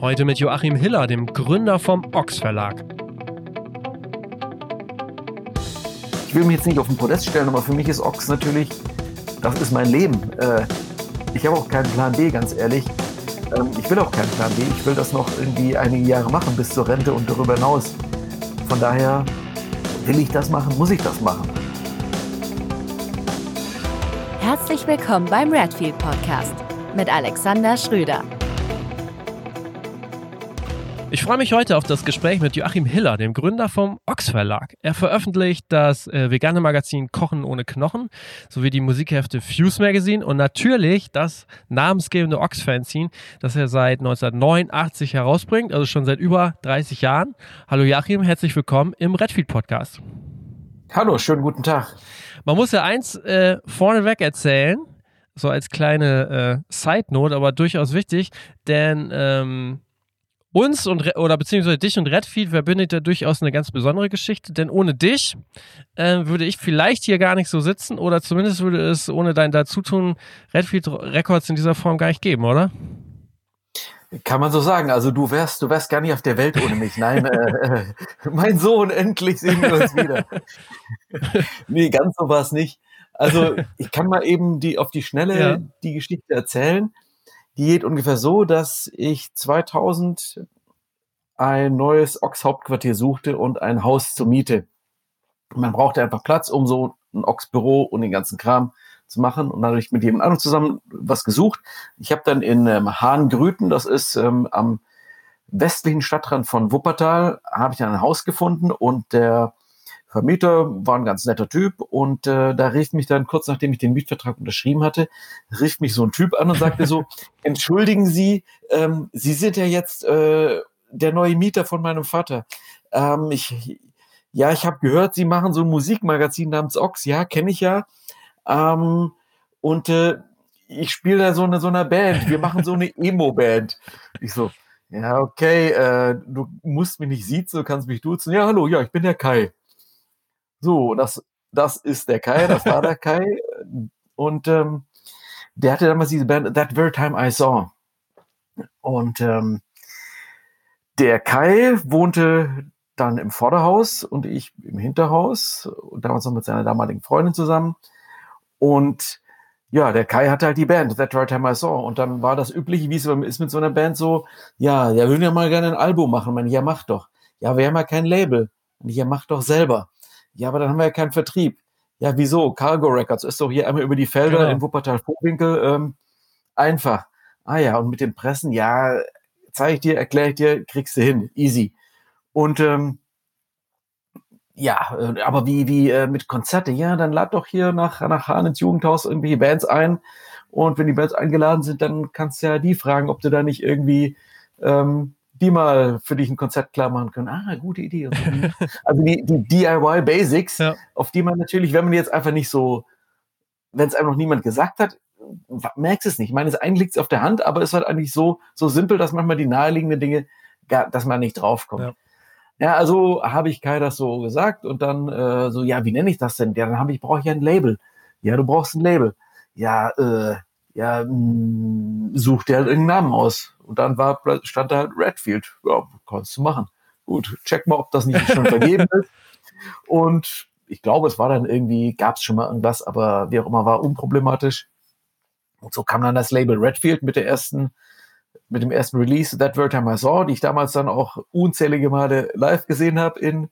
Heute mit Joachim Hiller, dem Gründer vom Ochs Verlag. Ich will mich jetzt nicht auf den Podest stellen, aber für mich ist Ochs natürlich, das ist mein Leben. Äh, ich habe auch keinen Plan B, ganz ehrlich. Ähm, ich will auch keinen Plan B. Ich will das noch irgendwie einige Jahre machen bis zur Rente und darüber hinaus. Von daher will ich das machen, muss ich das machen. Herzlich willkommen beim Redfield Podcast mit Alexander Schröder. Ich freue mich heute auf das Gespräch mit Joachim Hiller, dem Gründer vom Ochs Verlag. Er veröffentlicht das äh, vegane Magazin Kochen ohne Knochen sowie die Musikhefte Fuse Magazine und natürlich das namensgebende Ochs Fanzine, das er seit 1989 herausbringt, also schon seit über 30 Jahren. Hallo Joachim, herzlich willkommen im Redfield Podcast. Hallo, schönen guten Tag. Man muss ja eins äh, vorneweg erzählen, so als kleine äh, Side Note, aber durchaus wichtig, denn ähm, uns und oder beziehungsweise dich und Redfield verbindet ja durchaus eine ganz besondere Geschichte, denn ohne dich äh, würde ich vielleicht hier gar nicht so sitzen oder zumindest würde es ohne dein Dazutun Redfield Records in dieser Form gar nicht geben, oder? Kann man so sagen. Also du wärst, du wärst gar nicht auf der Welt ohne mich. Nein, äh, äh, mein Sohn, endlich sehen wir uns wieder. nee, ganz so war es nicht. Also ich kann mal eben die auf die Schnelle ja. die Geschichte erzählen. Die geht ungefähr so, dass ich 2000 ein neues Ochs-Hauptquartier suchte und ein Haus zur Miete. Man brauchte einfach Platz, um so ein Ochs-Büro und den ganzen Kram zu machen. Und dann habe ich mit jemand anderem zusammen was gesucht. Ich habe dann in ähm, Hahngrüten, das ist ähm, am westlichen Stadtrand von Wuppertal, habe ich dann ein Haus gefunden und der Vermieter war ein ganz netter Typ und äh, da rief mich dann kurz nachdem ich den Mietvertrag unterschrieben hatte, rief mich so ein Typ an und sagte so, entschuldigen Sie, ähm, Sie sind ja jetzt äh, der neue Mieter von meinem Vater. Ähm, ich, ja, ich habe gehört, Sie machen so ein Musikmagazin namens Ox, ja, kenne ich ja. Ähm, und äh, ich spiele da so eine so eine Band. Wir machen so eine Emo-Band. Ich so, ja, okay, äh, du musst mich nicht siezen, du kannst mich duzen. Ja, hallo, ja, ich bin der Kai. So, das, das ist der Kai, das war der Kai. Und ähm, der hatte damals diese Band That Very Time I Saw. Und ähm, der Kai wohnte dann im Vorderhaus und ich im Hinterhaus und damals noch mit seiner damaligen Freundin zusammen. Und ja, der Kai hatte halt die Band, That Right Time I Saw. Und dann war das übliche, wie es ist mit so einer Band so, ja, der würden ja mal gerne ein Album machen. Ich meine, ja, mach doch. Ja, wir haben ja kein Label. Und ich, ja, mach doch selber. Ja, aber dann haben wir ja keinen Vertrieb. Ja, wieso? Cargo Records ist doch hier einmal über die Felder genau. in Wuppertal-Vorwinkel ähm, einfach. Ah ja, und mit den Pressen, ja, zeige ich dir, erkläre ich dir, kriegst du hin. Easy. Und ähm, ja, äh, aber wie, wie äh, mit Konzerte, ja, dann lad doch hier nach, nach Hahn ins Jugendhaus irgendwie Bands ein. Und wenn die Bands eingeladen sind, dann kannst du ja die fragen, ob du da nicht irgendwie ähm, die mal für dich ein Konzept klar machen können. Ah, gute Idee. also die, die DIY Basics, ja. auf die man natürlich, wenn man jetzt einfach nicht so, wenn es einem noch niemand gesagt hat, merkst es nicht. Ich meine, es eigentlich liegt auf der Hand, aber es ist halt eigentlich so, so simpel, dass manchmal die naheliegenden Dinge, gar, dass man nicht draufkommt. Ja. Ja, also habe ich Kai das so gesagt und dann äh, so, ja, wie nenne ich das denn? Ja, dann habe ich, brauche ich ein Label. Ja, du brauchst ein Label. Ja, äh, ja, mh, mm, such dir halt irgendeinen Namen aus. Und dann war, stand da halt Redfield. Ja, kannst du machen. Gut, check mal, ob das nicht schon vergeben ist. Und ich glaube, es war dann irgendwie, gab es schon mal irgendwas, aber wie auch immer, war unproblematisch. Und so kam dann das Label Redfield mit der ersten mit dem ersten Release That Word Time I Saw, die ich damals dann auch unzählige Male live gesehen habe in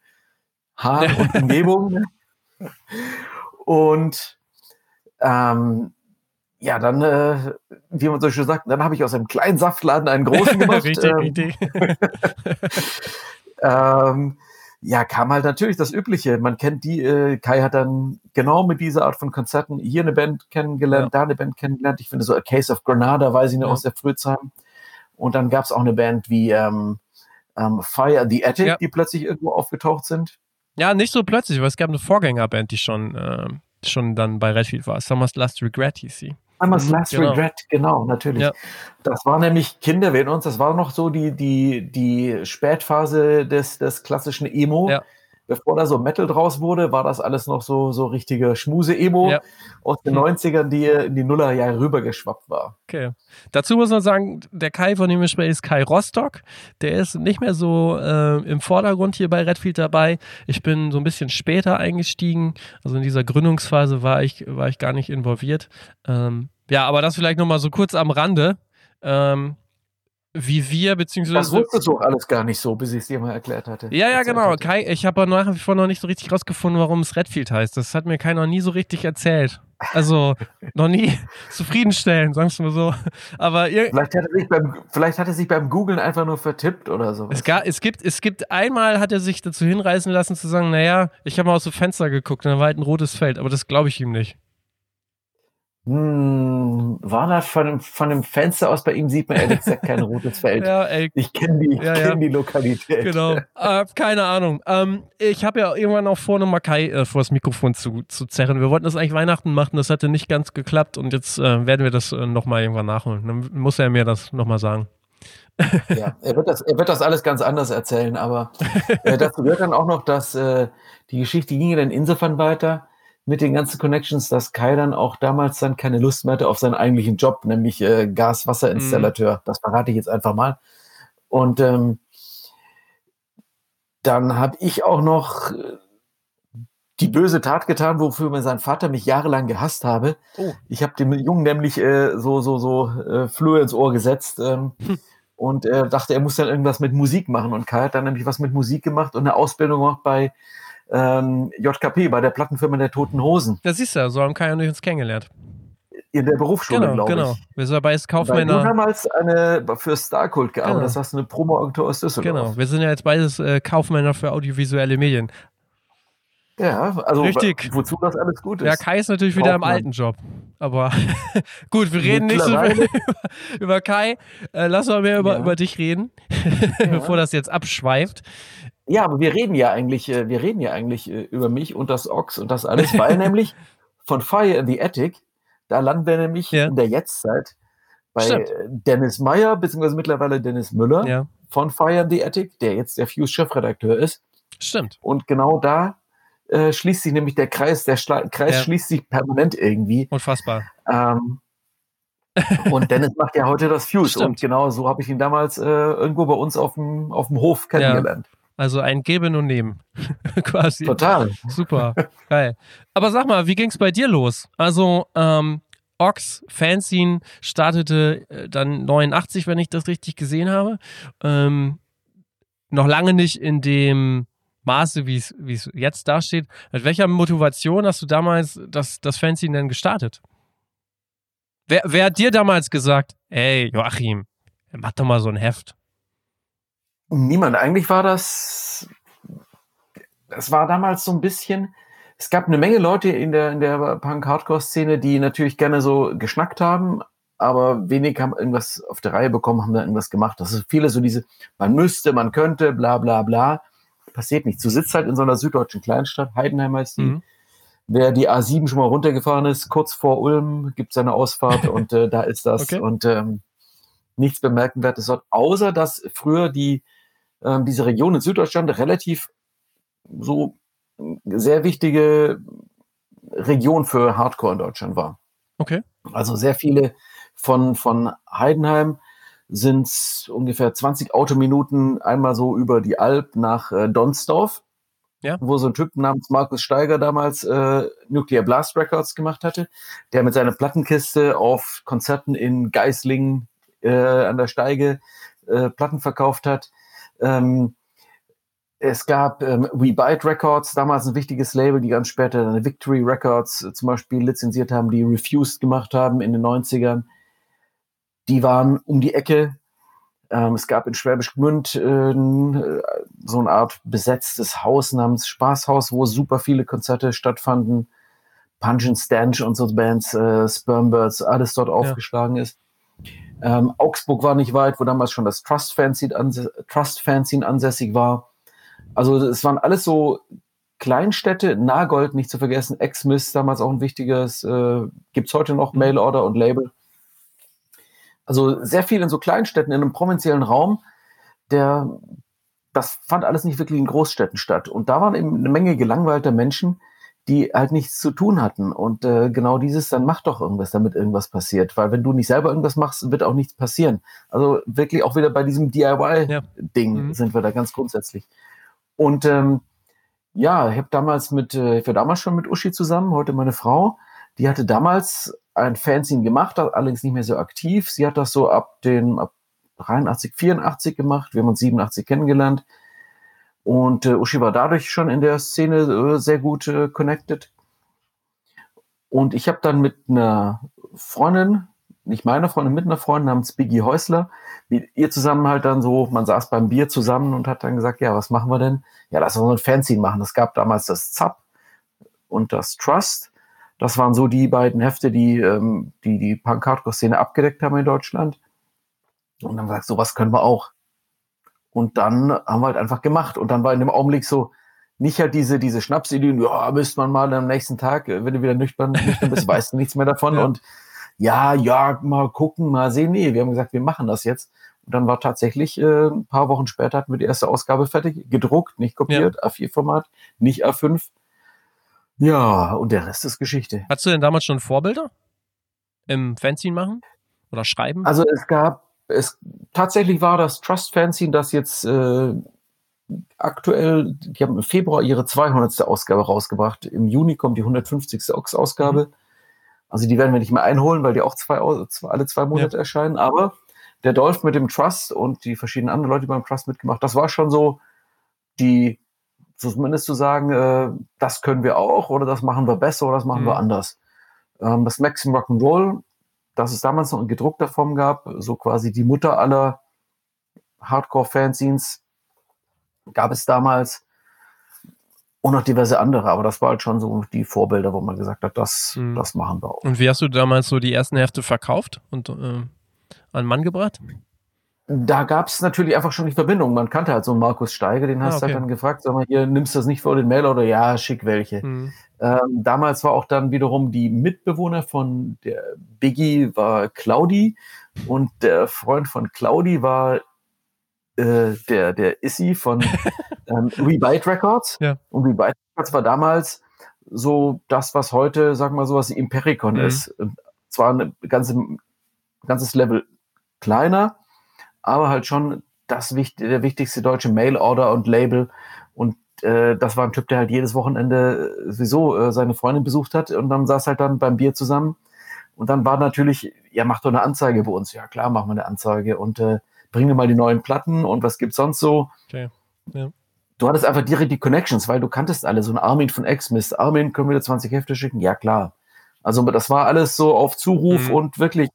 Hahn und Umgebung. und ähm, ja, dann, äh, wie man so schön sagt, dann habe ich aus einem kleinen Saftladen einen großen gemacht. richtig, ähm, richtig. ähm, ja, kam halt natürlich das Übliche. Man kennt die, äh, Kai hat dann genau mit dieser Art von Konzerten hier eine Band kennengelernt, ja. da eine Band kennengelernt. Ich finde so A Case of Granada, weiß ich noch ja. aus der Frühzeit. Und dann gab es auch eine Band wie ähm, ähm, Fire the Attic, ja. die plötzlich irgendwo aufgetaucht sind. Ja, nicht so plötzlich, weil es gab eine Vorgängerband, die schon, äh, schon dann bei Redfield war. Summer's Last Regret hieß sie. Summer's mhm, Last genau. Regret, genau, natürlich. Ja. Das war nämlich Kinder uns, das war noch so die, die, die Spätphase des, des klassischen Emo. Ja. Bevor da so Metal draus wurde, war das alles noch so, so richtige Schmuse-Emo Ja. aus den Hm. 90ern, die in die Nullerjahre rübergeschwappt war. Okay. Dazu muss man sagen, der Kai, von dem wir sprechen, ist Kai Rostock. Der ist nicht mehr so äh, im Vordergrund hier bei Redfield dabei. Ich bin so ein bisschen später eingestiegen. Also in dieser Gründungsphase war ich, war ich gar nicht involviert. Ähm, ja, aber das vielleicht nochmal so kurz am Rande. Ähm, wie wir, Das beziehungsweise. wusstest du auch alles gar nicht so, bis ich es dir mal erklärt hatte. Ja, ja, genau. hatte. Kai, ich habe aber nach wie vor noch nicht so richtig rausgefunden, warum es Redfield heißt. Das hat mir keiner nie so richtig erzählt. Also noch nie zufriedenstellend, sagen wir mal so. Aber ihr, Vielleicht hat, er sich beim, vielleicht hat er sich beim Googlen einfach nur vertippt oder so. Es, es, gibt, es gibt einmal, hat er sich dazu hinreißen lassen zu sagen, naja, ich habe mal aus dem Fenster geguckt und da war halt ein rotes Feld, aber das glaube ich ihm nicht. Hm, war das von dem, von dem Fenster aus bei ihm sieht man ehrlich gesagt kein rotes Feld. Ja, ey, Ich kenne die, Ja, kenn ja. die Lokalität. genau. äh, keine Ahnung. Ähm, ich habe ja irgendwann auch vor, nochmal Kai äh, vor das Mikrofon zu, zu zerren. Wir wollten das eigentlich Weihnachten machen, das hatte nicht ganz geklappt und jetzt äh, werden wir das äh, nochmal irgendwann nachholen. Dann muss er mir das nochmal sagen. Ja, er wird, das, er wird das alles ganz anders erzählen, aber äh, dazu gehört dann auch noch, dass äh, die Geschichte ging ja dann insofern weiter mit den ganzen Connections, dass Kai dann auch damals dann keine Lust mehr hatte auf seinen eigentlichen Job, nämlich äh, Gas-Wasser-Installateur. Das verrate ich jetzt einfach mal. Und ähm, dann habe ich auch noch äh, die böse Tat getan, wofür mir sein Vater mich jahrelang gehasst habe. Oh. Ich habe dem Jungen nämlich äh, so so so äh, Flöhe ins Ohr gesetzt ähm, und er dachte, er muss dann irgendwas mit Musik machen. Und Kai hat dann nämlich was mit Musik gemacht und eine Ausbildung gemacht bei ähm, JKP, bei der Plattenfirma der Toten Hosen, Das siehst du, so haben Kai und ich uns kennengelernt. in der Berufsschule, Genau, glaube genau. ich. Wir sind dabei als Weil du Kaufmänner. damals eine, für Starkult gearbeitet Genau. hast du eine Promo-Agentur aus Düsseldorf. Genau, wir sind ja jetzt beides äh, Kaufmänner für audiovisuelle Medien. Ja, also Richtig. wo- wozu das alles gut ist. Ja, Kai ist natürlich wieder im alten Job. Aber gut, wir reden nicht so viel über, Kai. Äh, lass mal mehr über, Ja. über dich reden, bevor das jetzt abschweift. Ja, aber wir reden ja eigentlich, äh, wir reden ja eigentlich äh, über mich und das Ox und das alles, weil nämlich von Fire in the Attic, da landen wir nämlich Ja. in der Jetztzeit bei Stimmt. äh, Dennis Meyer, beziehungsweise mittlerweile Dennis Müller Ja, von Fire in the Attic, der jetzt der Fuse-Chefredakteur ist. stimmt. Und genau da äh, schließt sich nämlich der Kreis, der Schla Kreis Ja. schließt sich permanent irgendwie. Unfassbar. Ähm, und Dennis macht ja heute das Fuse. Stimmt. Und genau so habe ich ihn damals äh, irgendwo bei uns auf dem, auf dem Hof kennengelernt. Also ein Geben und Nehmen. Quasi. Total. Super. Geil. Aber sag mal, wie ging es bei dir los? Also, ähm, Ox Fanzine startete äh, dann 89, wenn ich das richtig gesehen habe. Ähm, noch lange nicht in dem Maße, wie es jetzt dasteht. Mit welcher Motivation hast du damals das, das Fanzine denn gestartet? Wer, wer hat dir damals gesagt, ey, Joachim, mach doch mal so ein Heft? Niemand. Eigentlich war das, es war damals so ein bisschen, es gab eine Menge Leute in der, in der Punk-Hardcore-Szene, die natürlich gerne so geschnackt haben, aber wenig haben irgendwas auf der Reihe bekommen, haben da irgendwas gemacht. Das ist viele so diese, man müsste, man könnte, bla, bla, bla. Passiert nichts. Du sitzt halt in so einer süddeutschen Kleinstadt, Heidenheim heißt die. Mhm. Wer die A7 schon mal runtergefahren ist, kurz vor Ulm gibt es eine Ausfahrt und äh, da ist das. Okay. Und ähm, nichts Bemerkenswertes dort, außer dass früher die, ähm, diese Region in Süddeutschland relativ so sehr wichtige Region für Hardcore in Deutschland war. Okay. Also sehr viele von, von Heidenheim sind ungefähr 20 Autominuten einmal so über die Alp nach äh, Donsdorf, Ja. wo so ein Typ namens Markus Steiger damals äh, Nuclear Blast Records gemacht hatte, der mit seiner Plattenkiste auf Konzerten in Geislingen äh, an der Steige äh, Platten verkauft hat. Ähm, es gab ähm, We Bite Records, damals ein wichtiges Label, die ganz später dann Victory Records äh, zum Beispiel lizenziert haben, die Refused gemacht haben in den 90ern. Die waren um die Ecke. Ähm, es gab in Schwäbisch Gmünd äh, n- so eine Art besetztes Haus namens Spaßhaus, wo super viele Konzerte stattfanden. Punch and Stench und so Bands, äh, Spermbirds, alles dort aufgeschlagen ist. Ähm, Augsburg war nicht weit, wo damals schon das Trust Fanzine, anse Trust Fanzine ansässig war. Also es waren alles so Kleinstädte, Nagold nicht zu vergessen, Exmiss, damals auch ein wichtiges, äh, gibt's heute noch Mailorder und Label. Also sehr viel in so Kleinstädten in einem provinziellen Raum, der das fand alles nicht wirklich in Großstädten statt. Und da waren eben eine Menge gelangweilter Menschen, die halt nichts zu tun hatten. Und äh, genau dieses, dann mach doch irgendwas, damit irgendwas passiert. Weil wenn du nicht selber irgendwas machst, wird auch nichts passieren. Also wirklich auch wieder bei diesem DIY-Ding ja. mhm. sind wir da ganz grundsätzlich. Und ähm, ja, ich habe damals mit, äh, ich war damals schon mit Uschi zusammen, heute meine Frau. Die hatte damals ein Fanzine gemacht, allerdings nicht mehr so aktiv. Sie hat das so ab den ab 83, 84 gemacht. Wir haben uns 87 kennengelernt. Und äh, Uschi war dadurch schon in der Szene äh, sehr gut äh, connected. Und ich habe dann mit einer Freundin, nicht meiner Freundin, mit einer Freundin namens Biggie Häusler, mit ihr zusammen halt dann so, man saß beim Bier zusammen und hat dann gesagt, ja, was machen wir denn? Ja, lass uns ein Fanzine machen. Es gab damals das ZAP und das Trust. Das waren so die beiden Hefte, die ähm, die, die Punk-Hardcore-Szene abgedeckt haben in Deutschland. Und dann gesagt, sowas können wir auch. Und dann haben wir halt einfach gemacht. Und dann war in dem Augenblick so, nicht halt diese, diese Schnapsideen, ja, müsste man mal am nächsten Tag, wenn du wieder nüchtern, nüchtern bist, weißt du nichts mehr davon. Ja. Und ja, ja, mal gucken, mal sehen. Nee, wir haben gesagt, wir machen das jetzt. Und dann war tatsächlich, äh, ein paar Wochen später hatten wir die erste Ausgabe fertig, gedruckt, nicht kopiert, ja. A4-Format, nicht A5. Ja, und der Rest ist Geschichte. Hattest du denn damals schon Vorbilder im Fanzine machen oder schreiben? Also es gab, es tatsächlich war das Trust Fanzine, das jetzt äh, aktuell, die haben im Februar ihre 200. Ausgabe rausgebracht. Im Juni kommt die 150. Ausgabe. Mhm. Also die werden wir nicht mehr einholen, weil die auch zwei, alle zwei Monate ja. erscheinen. Aber der Dolph mit dem Trust und die verschiedenen anderen Leute, die beim Trust mitgemacht, das war schon so die zumindest zu sagen, äh, das können wir auch oder das machen wir besser oder das machen mhm. wir anders. Ähm, das Maxim Rock'n'Roll, das es damals noch in gedruckter Form gab, so quasi die Mutter aller Hardcore-Fanzines, gab es damals und noch diverse andere, aber das war halt schon so die Vorbilder, wo man gesagt hat, das, mhm. das machen wir auch. Und wie hast du damals so die ersten Hefte verkauft und äh, an Mann gebracht? da gab es natürlich einfach schon die Verbindung. Man kannte halt so einen Markus Steiger, den hast du ah, okay. halt dann gefragt, sag mal, hier, nimmst du das nicht vor den Mail oder ja, schick welche. Mhm. Ähm, damals war auch dann wiederum die Mitbewohner von der Biggie war Claudi und der Freund von Claudi war äh, der, der Issy von ähm, Rebite Records. Ja. Und Rebite Records war damals so das, was heute, sag mal so, was Impericon mhm. ist. Und zwar ein ganze, ganzes Level kleiner, aber halt schon das der wichtigste deutsche Mail-Order und Label. Und äh, das war ein Typ, der halt jedes Wochenende äh, sowieso äh, seine Freundin besucht hat und dann saß halt dann beim Bier zusammen. Und dann war natürlich, ja, mach doch eine Anzeige bei uns. Ja, klar, machen wir eine Anzeige und äh, bring mir mal die neuen Platten und was gibt's sonst so. Okay. Ja. Du hattest einfach direkt die Connections, weil du kanntest alle. So ein Armin von X-Mist. Armin, können wir dir 20 Hefte schicken? Ja, klar. Also das war alles so auf Zuruf mhm. und wirklich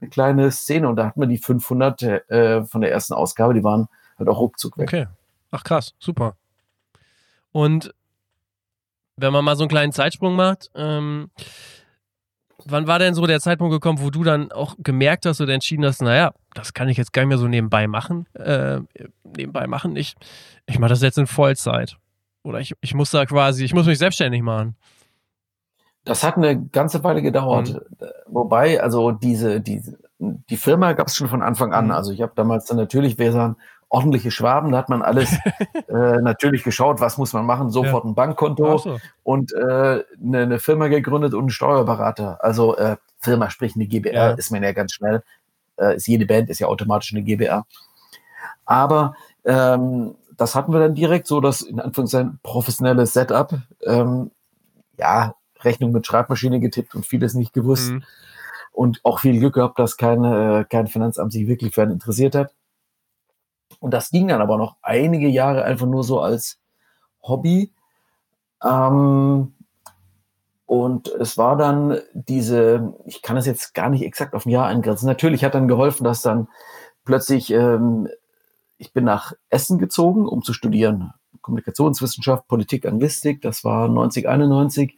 eine kleine Szene und da hatten wir die 500 äh, von der ersten Ausgabe, die waren halt auch ruckzuck weg. Okay. Ach krass, super. Und wenn man mal so einen kleinen Zeitsprung macht, ähm, wann war denn so der Zeitpunkt gekommen, wo du dann auch gemerkt hast oder entschieden hast, naja, das kann ich jetzt gar nicht mehr so nebenbei machen, äh, nebenbei machen, ich, ich mache das jetzt in Vollzeit. Oder ich, ich muss da quasi, ich muss mich selbstständig machen. Das hat eine ganze Weile gedauert. Mhm. Wobei, also diese, diese, die Firma gab es schon von Anfang an. Mhm. Also ich habe damals dann natürlich, waren ordentliche Schwaben, da hat man alles äh, natürlich geschaut, was muss man machen, sofort ja. ein Bankkonto so. und äh, eine, eine, Firma gegründet und einen Steuerberater. Also äh, Firma, sprich eine GBR, ja. ist man ja ganz schnell. Äh, ist jede Band ist ja automatisch eine GBR. Aber ähm, das hatten wir dann direkt so, dass in Anführungszeichen professionelles Setup. Ähm, ja, Rechnung mit Schreibmaschine getippt und vieles nicht gewusst. Mhm. Und auch viel Glück gehabt, dass keine, äh, kein Finanzamt sich wirklich für einen interessiert hat. Und das ging dann aber noch einige Jahre einfach nur so als Hobby. Ähm, und es war dann diese, ich kann das jetzt gar nicht exakt auf ein Jahr eingrenzen. Natürlich hat dann geholfen, dass dann plötzlich, ähm, ich bin nach Essen gezogen, um zu studieren. Kommunikationswissenschaft, Politik, Anglistik, das war 1991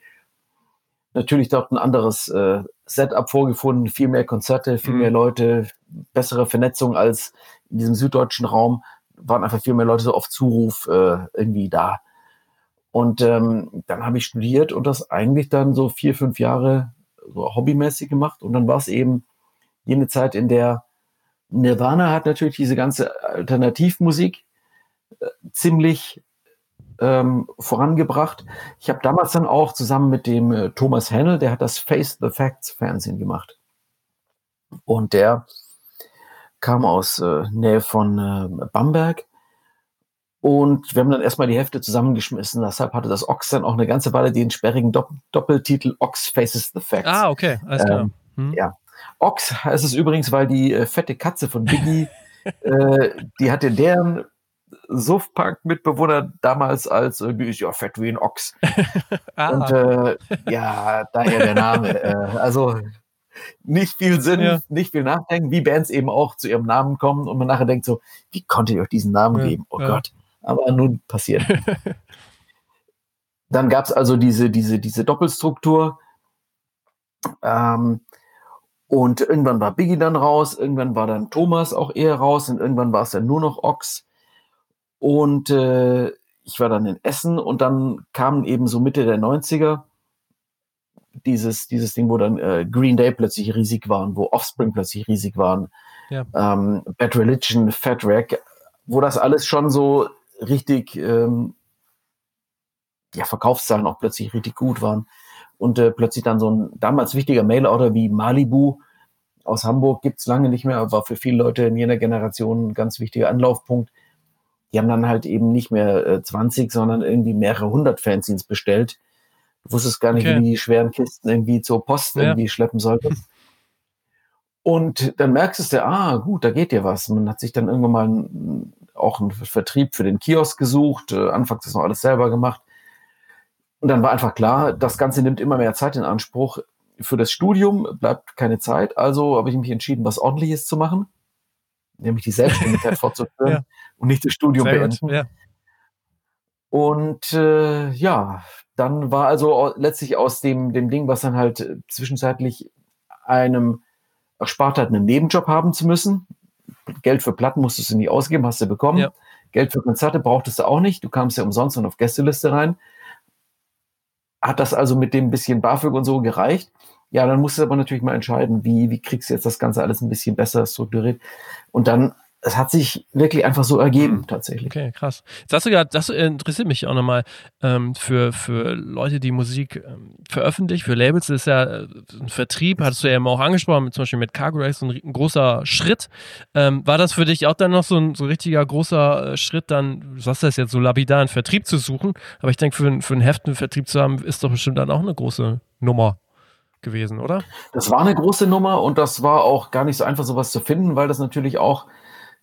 natürlich dort ein anderes äh, Setup vorgefunden, viel mehr Konzerte, viel mhm. mehr Leute, bessere Vernetzung als in diesem süddeutschen Raum, waren einfach viel mehr Leute so auf Zuruf äh, irgendwie da. Und ähm, dann habe ich studiert und das eigentlich dann so vier, fünf Jahre so hobbymäßig gemacht. Und dann war es eben jene Zeit, in der Nirvana hat natürlich diese ganze Alternativmusik, äh, ziemlich ähm, vorangebracht. Ich habe damals dann auch zusammen mit dem äh, Thomas Hennel, der hat das Face the Facts Fernsehen gemacht. Und der kam aus äh, Nähe von äh, Bamberg. Und wir haben dann erstmal die Hefte zusammengeschmissen. Deshalb hatte das Ox dann auch eine ganze Weile den sperrigen Dopp Doppeltitel Ox Faces the Facts. Ah, okay, alles klar. Ähm, hm. Ja. Ox heißt es übrigens, weil die äh, fette Katze von Biggie, äh, die hatte deren Suffpunk-Mitbewohner damals als irgendwie ist ja fett wie ein Ochs. ah. Und äh, ja, daher der Name. äh, also nicht viel Sinn, ja. nicht viel nachdenken, wie Bands eben auch zu ihrem Namen kommen und man nachher denkt so, wie konnte ich euch diesen Namen ja, geben? Oh ja. Gott. Aber nun passiert. Dann gab es also diese, diese, diese Doppelstruktur. Ähm, und irgendwann war Biggie dann raus, irgendwann war dann Thomas auch eher raus und irgendwann war es dann nur noch Ox. Und äh, ich war dann in Essen und dann kamen eben so Mitte der 90er dieses, dieses Ding, wo dann äh, Green Day plötzlich riesig waren, wo Offspring plötzlich riesig waren, ja. ähm, Bad Religion, Fat Rack, wo das alles schon so richtig, ähm, ja, Verkaufszahlen auch plötzlich richtig gut waren. Und äh, plötzlich dann so ein damals wichtiger Mail-Order wie Malibu aus Hamburg gibt's lange nicht mehr, war für viele Leute in jener Generation ein ganz wichtiger Anlaufpunkt die haben dann halt eben nicht mehr äh, 20, sondern irgendwie mehrere hundert Fanzines bestellt. Du wusstest gar nicht, okay. wie die schweren Kisten irgendwie zur Post ja. irgendwie schleppen solltest. Und dann merkst du, ah, gut, da geht dir was. Man hat sich dann irgendwann mal auch einen Vertrieb für den Kiosk gesucht. Äh, anfangs ist noch alles selber gemacht. Und dann war einfach klar, das Ganze nimmt immer mehr Zeit in Anspruch. Für das Studium bleibt keine Zeit. Also habe ich mich entschieden, was Ordentliches zu machen nämlich die Selbstständigkeit fortzuführen ja. Und nicht das Studium Sehr beenden. ja. Und äh, ja, dann war also letztlich aus dem, dem Ding, was dann halt zwischenzeitlich einem erspart hat, einen Nebenjob haben zu müssen. Geld für Platten musstest du nie ausgeben, hast du bekommen. Ja. Geld für Konzerte brauchtest du auch nicht. Du kamst ja umsonst und auf Gästeliste rein. Hat das also mit dem bisschen BAföG und so gereicht? Ja, dann musst du aber natürlich mal entscheiden, wie, wie kriegst du jetzt das Ganze alles ein bisschen besser strukturiert. Und dann es hat sich wirklich einfach so ergeben, hm. tatsächlich. Okay, krass. Jetzt hast du gerade, das interessiert mich auch nochmal, ähm, für, für Leute, die Musik ähm, veröffentlichen, für Labels ist ja äh, ein Vertrieb, hattest du ja eben auch angesprochen, zum Beispiel mit Cargo Race, ein, ein großer Schritt. Ähm, war das für dich auch dann noch so ein so richtiger großer äh, Schritt, dann, du sagst das jetzt so lapidar, einen Vertrieb zu suchen, aber ich denke, für, für einen Heft einen Vertrieb zu haben, ist doch bestimmt dann auch eine große Nummer gewesen, oder? Das war eine große Nummer und das war auch gar nicht so einfach, sowas zu finden, weil das natürlich auch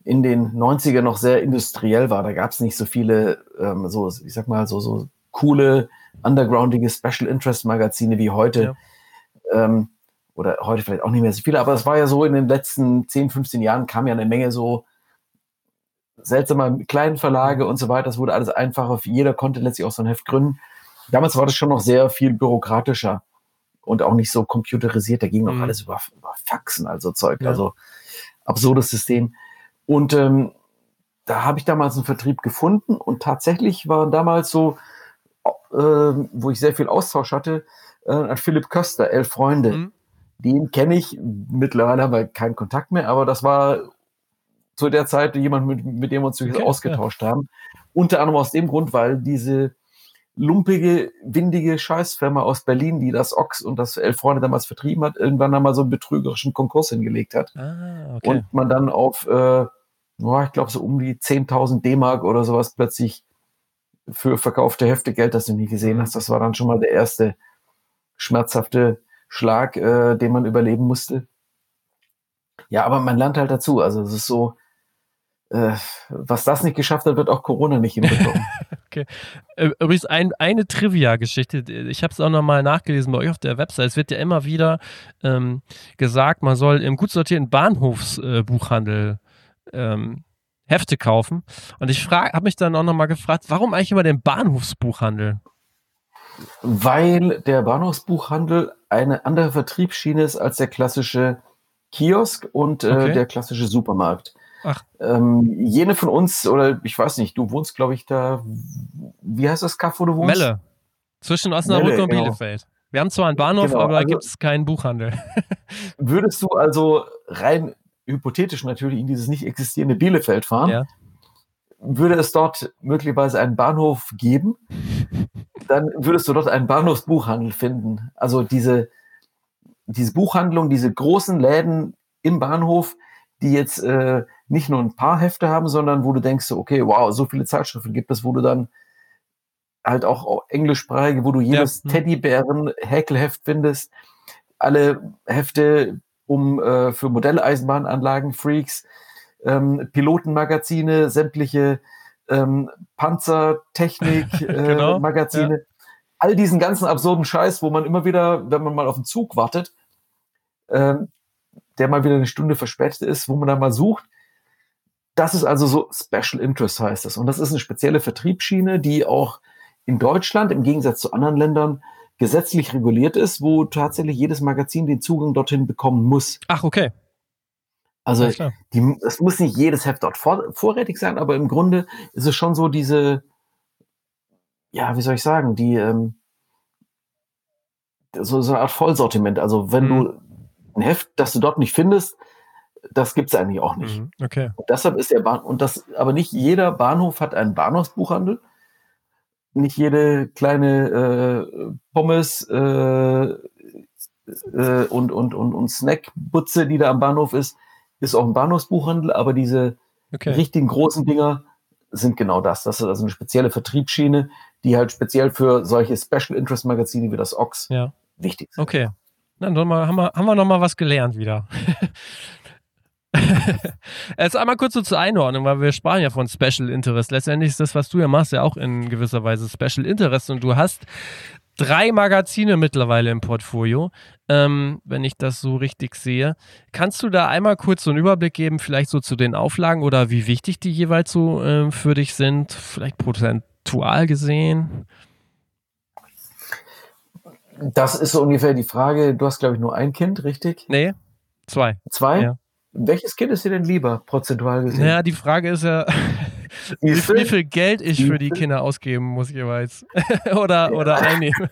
in den 90er noch sehr industriell war. Da gab es nicht so viele, ähm, so, ich sag mal, so, so coole, undergroundige Special Interest Magazine wie heute. Ja. Ähm, oder heute vielleicht auch nicht mehr so viele, aber es war ja so in den letzten 10, 15 Jahren kam ja eine Menge so seltsamer kleinen Verlage und so weiter. Das wurde alles einfacher. Jeder konnte letztlich auch so ein Heft gründen. Damals war das schon noch sehr viel bürokratischer und auch nicht so computerisiert. Da ging noch mhm. alles über, über, Faxen, also Zeug. Ja. Also absurdes System. Und ähm, da habe ich damals einen Vertrieb gefunden und tatsächlich war damals so, äh, wo ich sehr viel Austausch hatte, äh, Philipp Köster, Elf Freunde. Mhm. Den kenne ich, mittlerweile haben wir keinen Kontakt mehr, aber das war zu der Zeit jemand, mit, mit dem wir uns okay, ausgetauscht ja. haben. Unter anderem aus dem Grund, weil diese lumpige, windige Scheißfirma aus Berlin, die das Ochs und das Elf Freunde damals vertrieben hat, irgendwann einmal so einen betrügerischen Konkurs hingelegt hat. Ah, okay. Und man dann auf, äh, oh, ich glaube, so um die 10.000 D-Mark oder sowas plötzlich für verkaufte Hefte Geld, das du nie gesehen hast. Das war dann schon mal der erste schmerzhafte Schlag, äh, den man überleben musste. Ja, aber man lernt halt dazu. Also es ist so, was das nicht geschafft hat, wird auch Corona nicht hinbekommen. okay. Äh, übrigens ein, eine Trivia-Geschichte. Ich habe es auch nochmal nachgelesen bei euch auf der Website. Es wird ja immer wieder ähm, gesagt, man soll im gut sortierten Bahnhofsbuchhandel äh, ähm, Hefte kaufen. Und ich habe mich dann auch nochmal gefragt, warum eigentlich immer den Bahnhofsbuchhandel? Weil der Bahnhofsbuchhandel eine andere Vertriebsschiene ist als der klassische Kiosk und äh, okay. der klassische Supermarkt. Ach. Ähm, jene von uns, oder ich weiß nicht, du wohnst, glaube ich, da, wie heißt das Kaff, wo du wohnst? Melle. Zwischen Osnabrück Melle, und genau. Bielefeld. Wir haben zwar einen Bahnhof, genau, aber da also, gibt es keinen Buchhandel. würdest du also rein hypothetisch natürlich in dieses nicht existierende Bielefeld fahren, ja. würde es dort möglicherweise einen Bahnhof geben, dann würdest du dort einen Bahnhofsbuchhandel finden. Also diese, diese Buchhandlung, diese großen Läden im Bahnhof, die jetzt äh, nicht nur ein paar Hefte haben, sondern wo du denkst, okay, wow, so viele Zeitschriften gibt es, wo du dann halt auch englischsprachige, wo du jedes ja. Teddybären-Häkelheft findest, alle Hefte um äh, für Modelleisenbahnanlagen, Freaks, ähm, Pilotenmagazine, sämtliche ähm, Panzertechnik-Magazine, äh, genau, ja. all diesen ganzen absurden Scheiß, wo man immer wieder, wenn man mal auf den Zug wartet, ähm, der mal wieder eine Stunde verspätet ist, wo man da mal sucht. Das ist also so Special Interest heißt das. Und das ist eine spezielle Vertriebsschiene, die auch in Deutschland im Gegensatz zu anderen Ländern gesetzlich reguliert ist, wo tatsächlich jedes Magazin den Zugang dorthin bekommen muss. Ach, okay. Also die, es muss nicht jedes Heft dort vor, vorrätig sein, aber im Grunde ist es schon so diese, ja, wie soll ich sagen, die ähm, so, so eine Art Vollsortiment. Also wenn mhm. du ein Heft, das du dort nicht findest, das gibt es eigentlich auch nicht. Mhm. Okay. Und deshalb ist der Bahn und das, aber nicht jeder Bahnhof hat einen Bahnhofsbuchhandel. Nicht jede kleine äh, Pommes äh, äh, und, und, und, und Snackbutze, die da am Bahnhof ist, ist auch ein Bahnhofsbuchhandel, aber diese okay. richtigen großen Dinger sind genau das. Das ist also eine spezielle Vertriebsschiene, die halt speziell für solche Special Interest Magazine wie das Ox ja. wichtig sind. Okay. Dann haben wir, haben wir noch mal was gelernt wieder. Jetzt einmal kurz so zur Einordnung, weil wir sparen ja von Special Interest. Letztendlich ist das, was du ja machst, ja auch in gewisser Weise Special Interest und du hast drei Magazine mittlerweile im Portfolio, ähm, wenn ich das so richtig sehe. Kannst du da einmal kurz so einen Überblick geben, vielleicht so zu den Auflagen oder wie wichtig die jeweils so ähm, für dich sind, vielleicht prozentual gesehen? Das ist so ungefähr die Frage. Du hast, glaube ich, nur ein Kind, richtig? Nee, zwei. Zwei? Ja. Welches Kind ist dir denn lieber, prozentual gesehen? Naja, die Frage ist ja, wie, wie, viel Geld ich für die Kinder ausgeben muss jeweils. oder, ja. oder einnehmen.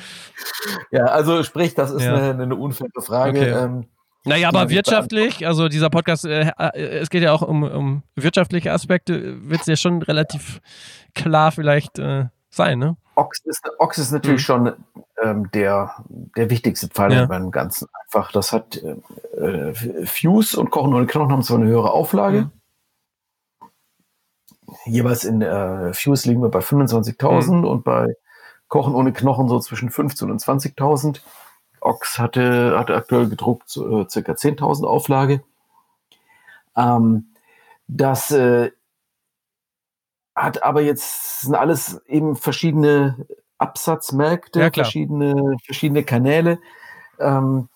ja, also sprich, das ist ja. eine, eine unfaire Frage. Okay. Ähm, naja, aber wirtschaftlich, also dieser Podcast, äh, äh, es geht ja auch um, um wirtschaftliche Aspekte, wird es ja schon relativ klar vielleicht äh, sein, ne? Ox ist, Ox ist natürlich mhm. schon ähm, der, der wichtigste Pfeil ja. beim Ganzen. Einfach, das hat äh, Fuse und Kochen ohne Knochen haben zwar eine höhere Auflage. Mhm. Jeweils in äh, Fuse liegen wir bei 25.000 mhm. und bei Kochen ohne Knochen so zwischen 15.000 und 20.000. Ox hatte, hatte aktuell gedruckt so, äh, circa 10.000 Auflage. Ähm, das äh, hat aber jetzt sind alles eben verschiedene Absatzmärkte, ja, verschiedene, verschiedene Kanäle. Ähm,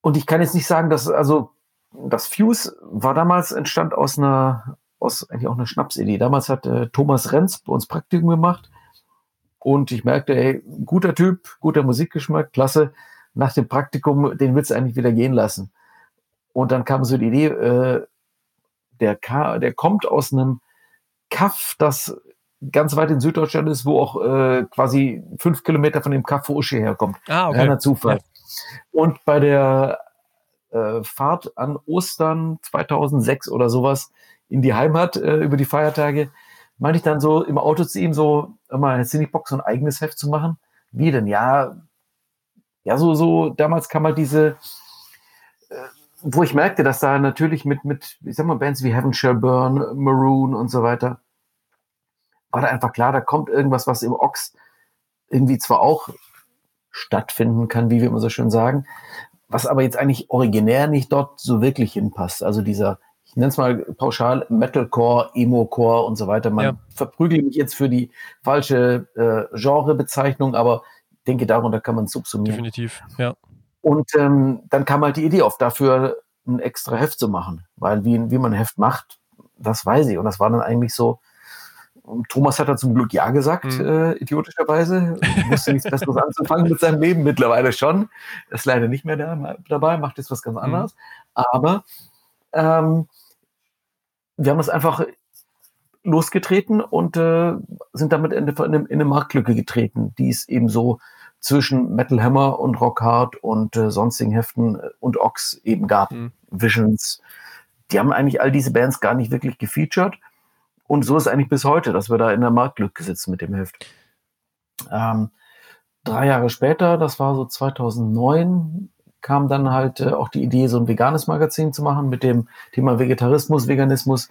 und ich kann jetzt nicht sagen, dass, also, das Fuse war damals, entstand aus einer, aus eigentlich auch einer Schnapsidee. Damals hat äh, Thomas Renz bei uns Praktikum gemacht. Und ich merkte, ey, guter Typ, guter Musikgeschmack, klasse. Nach dem Praktikum, den willst du eigentlich wieder gehen lassen. Und dann kam so die Idee, äh, der, der kommt aus einem Kaff, das ganz weit in Süddeutschland ist, wo auch äh, quasi fünf Kilometer von dem Kaff, wo Uschi herkommt. Ah, okay. Reiner Zufall. Ja. Und bei der äh, Fahrt an Ostern 2006 oder sowas in die Heimat äh, über die Feiertage, meinte ich dann so im Auto zu ihm so, immer, jetzt nicht Bock, so ein eigenes Heft zu machen? Wie denn? Ja, ja, so, so, damals kam halt diese, äh, wo ich merkte, dass da natürlich mit, mit, ich sag mal, Bands wie Heaven Shall Burn, Maroon und so weiter, war da einfach klar, da kommt irgendwas, was im Ox irgendwie zwar auch stattfinden kann, wie wir immer so schön sagen, was aber jetzt eigentlich originär nicht dort so wirklich hinpasst. Also dieser, ich nenne es mal pauschal Metalcore, Emo-Core und so weiter. Man ja. verprügelt mich jetzt für die falsche äh, Genrebezeichnung, aber ich denke, darunter kann man subsumieren. Definitiv, ja. Und ähm, dann kam halt die Idee auf, dafür ein extra Heft zu machen. Weil wie, wie man ein Heft macht, das weiß ich. Und das war dann eigentlich so, Thomas hat da zum Glück Ja gesagt, mhm. äh, idiotischerweise. Wusste nichts Besseres anzufangen mit seinem Leben, mittlerweile schon. Ist leider nicht mehr da, dabei, macht jetzt was ganz mhm. anderes. Mhm. Aber ähm, wir haben das einfach losgetreten und äh, sind damit in eine, in eine Marktlücke getreten, die es eben so zwischen Metal Hammer und Rock Hard und äh, sonstigen Heften und Ox eben gab. Mhm. Visions, die haben eigentlich all diese Bands gar nicht wirklich gefeatured. Und so ist eigentlich bis heute, dass wir da in der Marktlücke sitzen mit dem Heft. Ähm, drei Jahre später, das war so 2009, kam dann halt äh, auch die Idee, so ein veganes Magazin zu machen mit dem Thema Vegetarismus, Veganismus.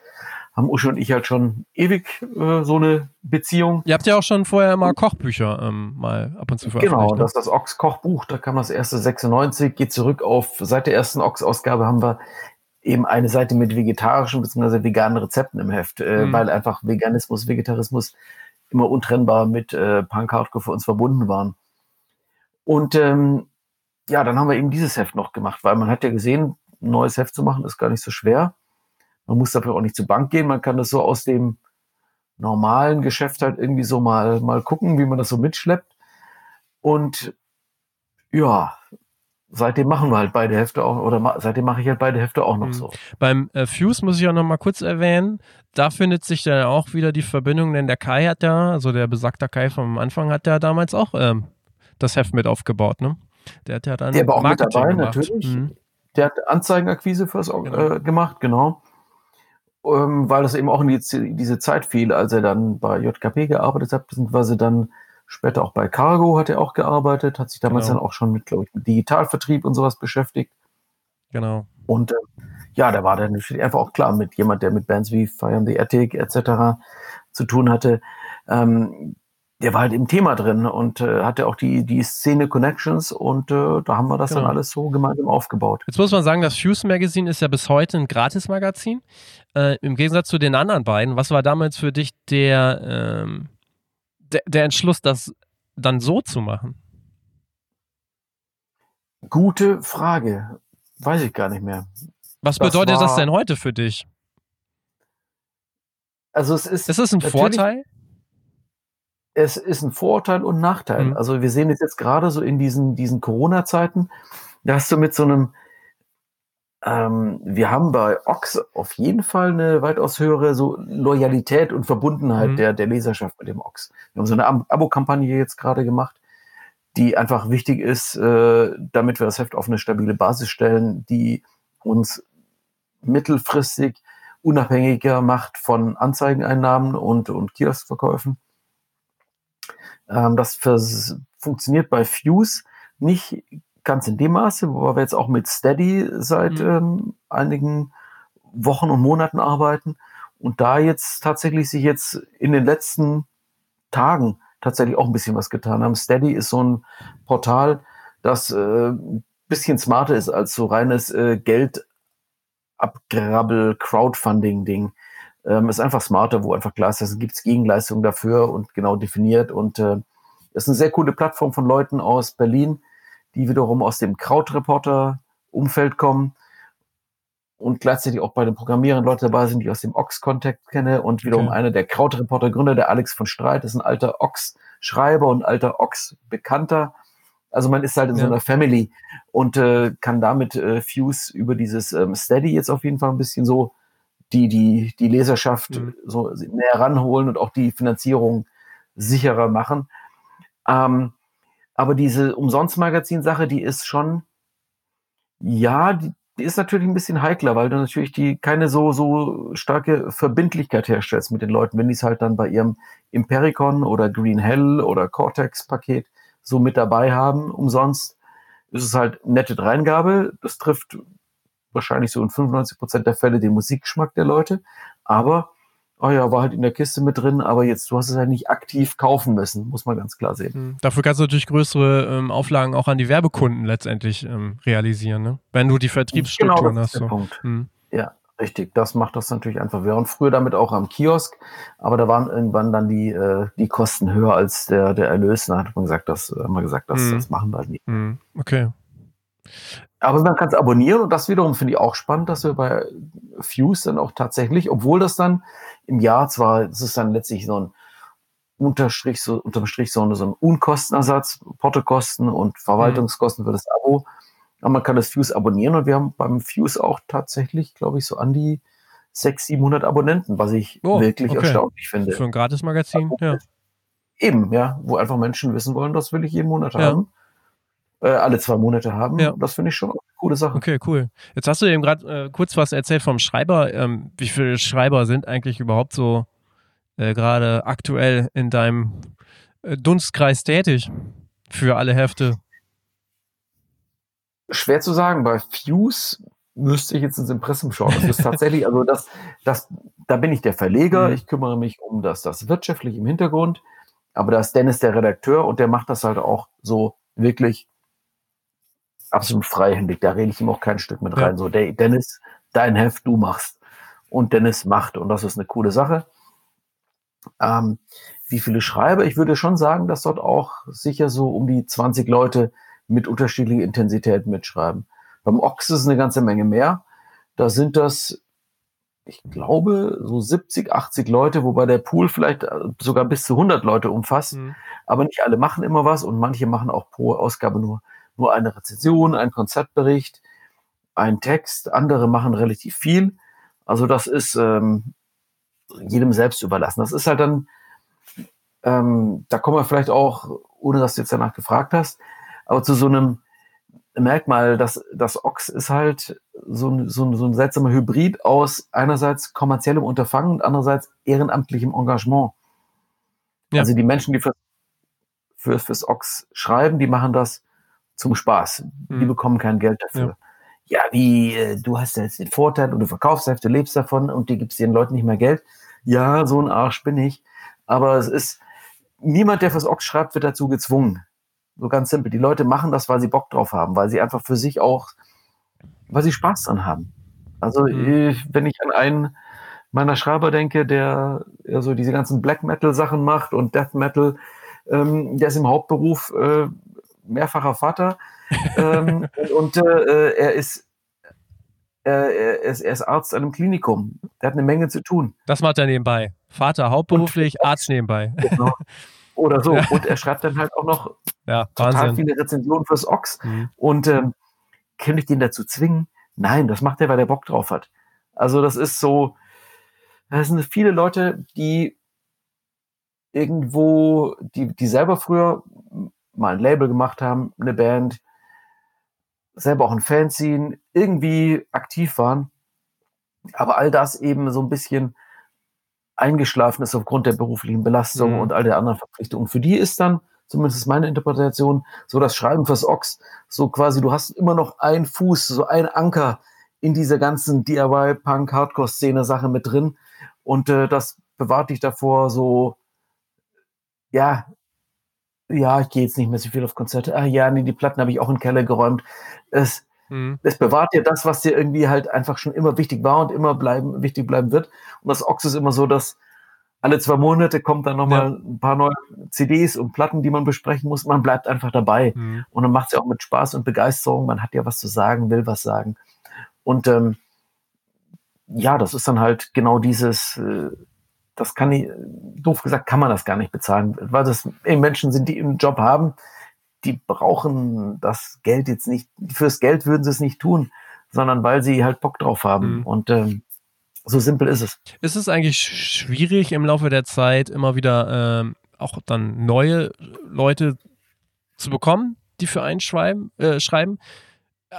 Haben Usche und ich halt schon ewig äh, so eine Beziehung. Ihr habt ja auch schon vorher immer Kochbücher ähm, mal ab und zu veröffentlicht. Genau, ne? das ist das Ochs-Kochbuch, da kam das erste 96, geht zurück auf, seit der ersten Ochs-Ausgabe haben wir eben eine Seite mit vegetarischen bzw. veganen Rezepten im Heft, äh, mhm. weil einfach Veganismus, Vegetarismus immer untrennbar mit äh, Punk Hardcore für uns verbunden waren. Und ähm, ja, dann haben wir eben dieses Heft noch gemacht, weil man hat ja gesehen, ein neues Heft zu machen ist gar nicht so schwer. Man muss dafür auch nicht zur Bank gehen. Man kann das so aus dem normalen Geschäft halt irgendwie so mal, mal gucken, wie man das so mitschleppt. Und ja, seitdem machen wir halt beide Hefte auch, oder seitdem mache ich halt beide Hefte auch noch mhm. so. Beim äh, Fuse muss ich auch noch mal kurz erwähnen, da findet sich dann auch wieder die Verbindung, denn der Kai hat ja, also der besagte Kai vom Anfang hat ja damals auch ähm, das Heft mit aufgebaut, ne? Der hat ja dann. Der war auch Marketing mit dabei, gemacht. natürlich. Mhm. Der hat Anzeigenakquise fürs genau. äh, gemacht, genau. Ähm, weil das eben auch in die, diese Zeit fiel, als er dann bei JKP gearbeitet hat, beziehungsweise dann später auch bei Cargo hat er auch gearbeitet, hat sich damals genau. dann auch schon mit, glaube ich, mit Digitalvertrieb und sowas beschäftigt. Genau. Und äh, ja, da war dann natürlich einfach auch klar, mit jemand, der mit Bands wie Fire and the Attic etc. zu tun hatte, ähm, der war halt im Thema drin und äh, hatte auch die, die Szene Connections und äh, da haben wir das genau. dann alles so gemeinsam aufgebaut. Jetzt muss man sagen, das Fuse Magazine ist ja bis heute ein Gratis-Magazin. Äh, Im Gegensatz zu den anderen beiden, was war damals für dich der, ähm, der, der Entschluss, das dann so zu machen? Gute Frage. Weiß ich gar nicht mehr. Was das bedeutet war, das denn heute für dich? Also es ist. Ist es ein Vorteil? Es ist ein Vorteil und Nachteil. Mhm. Also wir sehen es jetzt gerade so in diesen, diesen Corona-Zeiten, da hast du mit so einem, ähm, wir haben bei Ox auf jeden Fall eine weitaus höhere so Loyalität und Verbundenheit mhm. der, der Leserschaft mit dem Ox. Wir haben so eine Abo-Kampagne jetzt gerade gemacht, die einfach wichtig ist, äh, damit wir das Heft auf eine stabile Basis stellen, die uns mittelfristig unabhängiger macht von Anzeigeneinnahmen und, und Kioskverkäufen. Ähm, das funktioniert bei Fuse nicht ganz in dem Maße, wo wir jetzt auch mit Steady seit mhm. ähm, einigen Wochen und Monaten arbeiten und da jetzt tatsächlich sich jetzt in den letzten Tagen tatsächlich auch ein bisschen was getan haben. Steady ist so ein Portal, das äh, ein bisschen smarter ist als so reines äh, Geldabgrabbel Crowdfunding Ding ähm, ist einfach smarter, wo einfach klar ist, es gibt Gegenleistungen dafür und genau definiert. Und äh, ist eine sehr coole Plattform von Leuten aus Berlin, die wiederum aus dem Krautreporter-Umfeld kommen und gleichzeitig auch bei den Programmierern Leute dabei sind, die ich aus dem Ox-Kontext kenne und wiederum okay. einer der Krautreporter-Gründer, der Alex von Streit, ist ein alter Ox-Schreiber und alter Ox-Bekannter. Also man ist halt in ja. so einer Family und äh, kann damit äh, Fuse über dieses ähm, Steady jetzt auf jeden Fall ein bisschen so die, die, die Leserschaft mhm. so näher ranholen und auch die Finanzierung sicherer machen. Ähm, aber diese Umsonst-Magazin-Sache, die ist schon, ja, die, die, ist natürlich ein bisschen heikler, weil du natürlich die keine so, so starke Verbindlichkeit herstellst mit den Leuten, wenn die es halt dann bei ihrem Impericon oder Green Hell oder Cortex-Paket so mit dabei haben, umsonst, ist es halt nette Dreingabe. Das trifft wahrscheinlich so in 95 Prozent der Fälle den Musikgeschmack der Leute. Aber, oh ja, war halt in der Kiste mit drin, aber jetzt, du hast es halt nicht aktiv kaufen müssen, muss man ganz klar sehen. Mhm. Dafür kannst du natürlich größere ähm, Auflagen auch an die Werbekunden letztendlich ähm, realisieren, ne? wenn du die Vertriebsstrukturen genau, das hast. Ist der so. Punkt. Mhm. Ja, richtig. Das macht das natürlich einfach. Wir waren früher damit auch am Kiosk, aber da waren irgendwann dann die, äh, die Kosten höher als der, der Erlös. Da hat man gesagt, das haben wir gesagt, das, mhm. das machen wir halt nicht. Mhm. Okay. Aber man kann es abonnieren und das wiederum finde ich auch spannend, dass wir bei Fuse dann auch tatsächlich, obwohl das dann im Jahr zwar, das ist dann letztlich so ein Unterstrich, so, unterm Strich so, so ein Unkostenersatz, Portokosten und Verwaltungskosten für das Abo. Aber man kann das Fuse abonnieren und wir haben beim Fuse auch tatsächlich, glaube ich, so an die 600, 700 Abonnenten, was ich oh, wirklich okay. erstaunlich finde. Für ein Gratis-Magazin, ja. Eben, ja, wo einfach Menschen wissen wollen, das will ich jeden Monat ja. haben. Äh, alle zwei Monate haben. Ja. Das finde ich schon eine coole Sache. Okay, cool. Jetzt hast du eben gerade äh, kurz was erzählt vom Schreiber. Ähm, wie viele Schreiber sind eigentlich überhaupt so äh, gerade aktuell in deinem äh, Dunstkreis tätig für alle Hefte? Schwer zu sagen. Bei Fuse müsste ich jetzt ins Impressum schauen. Das ist tatsächlich, also das, das, da bin ich der Verleger. Mhm. Ich kümmere mich um das, das wirtschaftliche im Hintergrund. Aber da ist Dennis der Redakteur und der macht das halt auch so wirklich absolut freihändig. Da rede ich ihm auch kein Stück mit Ja. rein. So, "Dey- Dennis, dein Heft, du machst. Und Dennis macht. Und das ist eine coole Sache. Ähm, wie viele Schreiber? Ich würde schon sagen, dass dort auch sicher so um die 20 Leute mit unterschiedlicher Intensität mitschreiben. Beim Ochs ist es eine ganze Menge mehr. Da sind das, ich glaube, so 70, 80 Leute, wobei der Pool vielleicht äh, sogar bis zu 100 Leute umfasst. Mhm. Aber nicht alle machen immer was und manche machen auch pro Ausgabe nur, nur eine Rezension, einen Konzeptbericht, einen Text. Andere machen relativ viel. Also das ist ähm, jedem selbst überlassen. Das ist halt dann, ähm, da kommen wir vielleicht auch, ohne dass du jetzt danach gefragt hast, aber zu so einem Merkmal, dass das Ox ist halt so ein, so, ein, so ein seltsamer Hybrid aus einerseits kommerziellem Unterfangen und andererseits ehrenamtlichem Engagement. Ja. Also die Menschen, die für, für, fürs Ox schreiben, die machen das zum Spaß. Die Mhm. bekommen kein Geld dafür. Ja, wie, äh, du hast ja jetzt den Vorteil und du verkaufst Heft, du lebst davon und die gibst den Leuten nicht mehr Geld. Ja, so ein Arsch bin ich. Aber es ist, niemand, der fürs Ox schreibt, wird dazu gezwungen. So ganz simpel. Die Leute machen das, weil sie Bock drauf haben, weil sie einfach für sich auch, weil sie Spaß dran haben. Also, Mhm. wenn ich an einen meiner Schreiber denke, der ja so diese ganzen Black Metal Sachen macht und Death Metal, ähm, der ist im Hauptberuf äh, mehrfacher Vater ähm, und, und äh, er ist äh, er ist, er ist Arzt an einem Klinikum. Der hat eine Menge zu tun. Das macht er nebenbei. Vater hauptberuflich, Arzt nebenbei. Genau. Oder so. Ja. Und er schreibt dann halt auch noch Ja, total Wahnsinn. viele Rezensionen fürs Ox. Mhm. Und ähm, kann ich den dazu zwingen? Nein, das macht er, weil er Bock drauf hat. Also das ist so, das sind viele Leute, die irgendwo, die, die selber früher mal ein Label gemacht haben, eine Band, selber auch ein Fanzine, irgendwie aktiv waren, aber all das eben so ein bisschen eingeschlafen ist aufgrund der beruflichen Belastung Mhm. und all der anderen Verpflichtungen. Für die ist dann, zumindest meine Interpretation, so das Schreiben fürs Ochs, so quasi, du hast immer noch einen Fuß, so ein Anker in dieser ganzen DIY-Punk-Hardcore-Szene-Sache mit drin und äh, das bewahrt dich davor, so, ja, ja, ich gehe jetzt nicht mehr so viel auf Konzerte. Ah ja, nee, die Platten habe ich auch in den Keller geräumt. Es, Mhm. es bewahrt dir das, was dir irgendwie halt einfach schon immer wichtig war und immer bleiben, wichtig bleiben wird. Und das Ox ist immer so, dass alle zwei Monate kommt dann nochmal Ja. ein paar neue CDs und Platten, die man besprechen muss. Man bleibt einfach dabei. Mhm. Und dann macht es ja auch mit Spaß und Begeisterung. Man hat ja was zu sagen, will was sagen. Und ähm, ja, das ist dann halt genau dieses, äh, das kann ich, doof gesagt, kann man das gar nicht bezahlen, weil das eben Menschen sind, die einen Job haben, die brauchen das Geld jetzt nicht, fürs Geld würden sie es nicht tun, sondern weil sie halt Bock drauf haben. Mhm. Und ähm, so simpel ist es. Ist es eigentlich sch- schwierig im Laufe der Zeit immer wieder ähm, auch dann neue Leute zu bekommen, die für einen schreiben, äh, schreiben?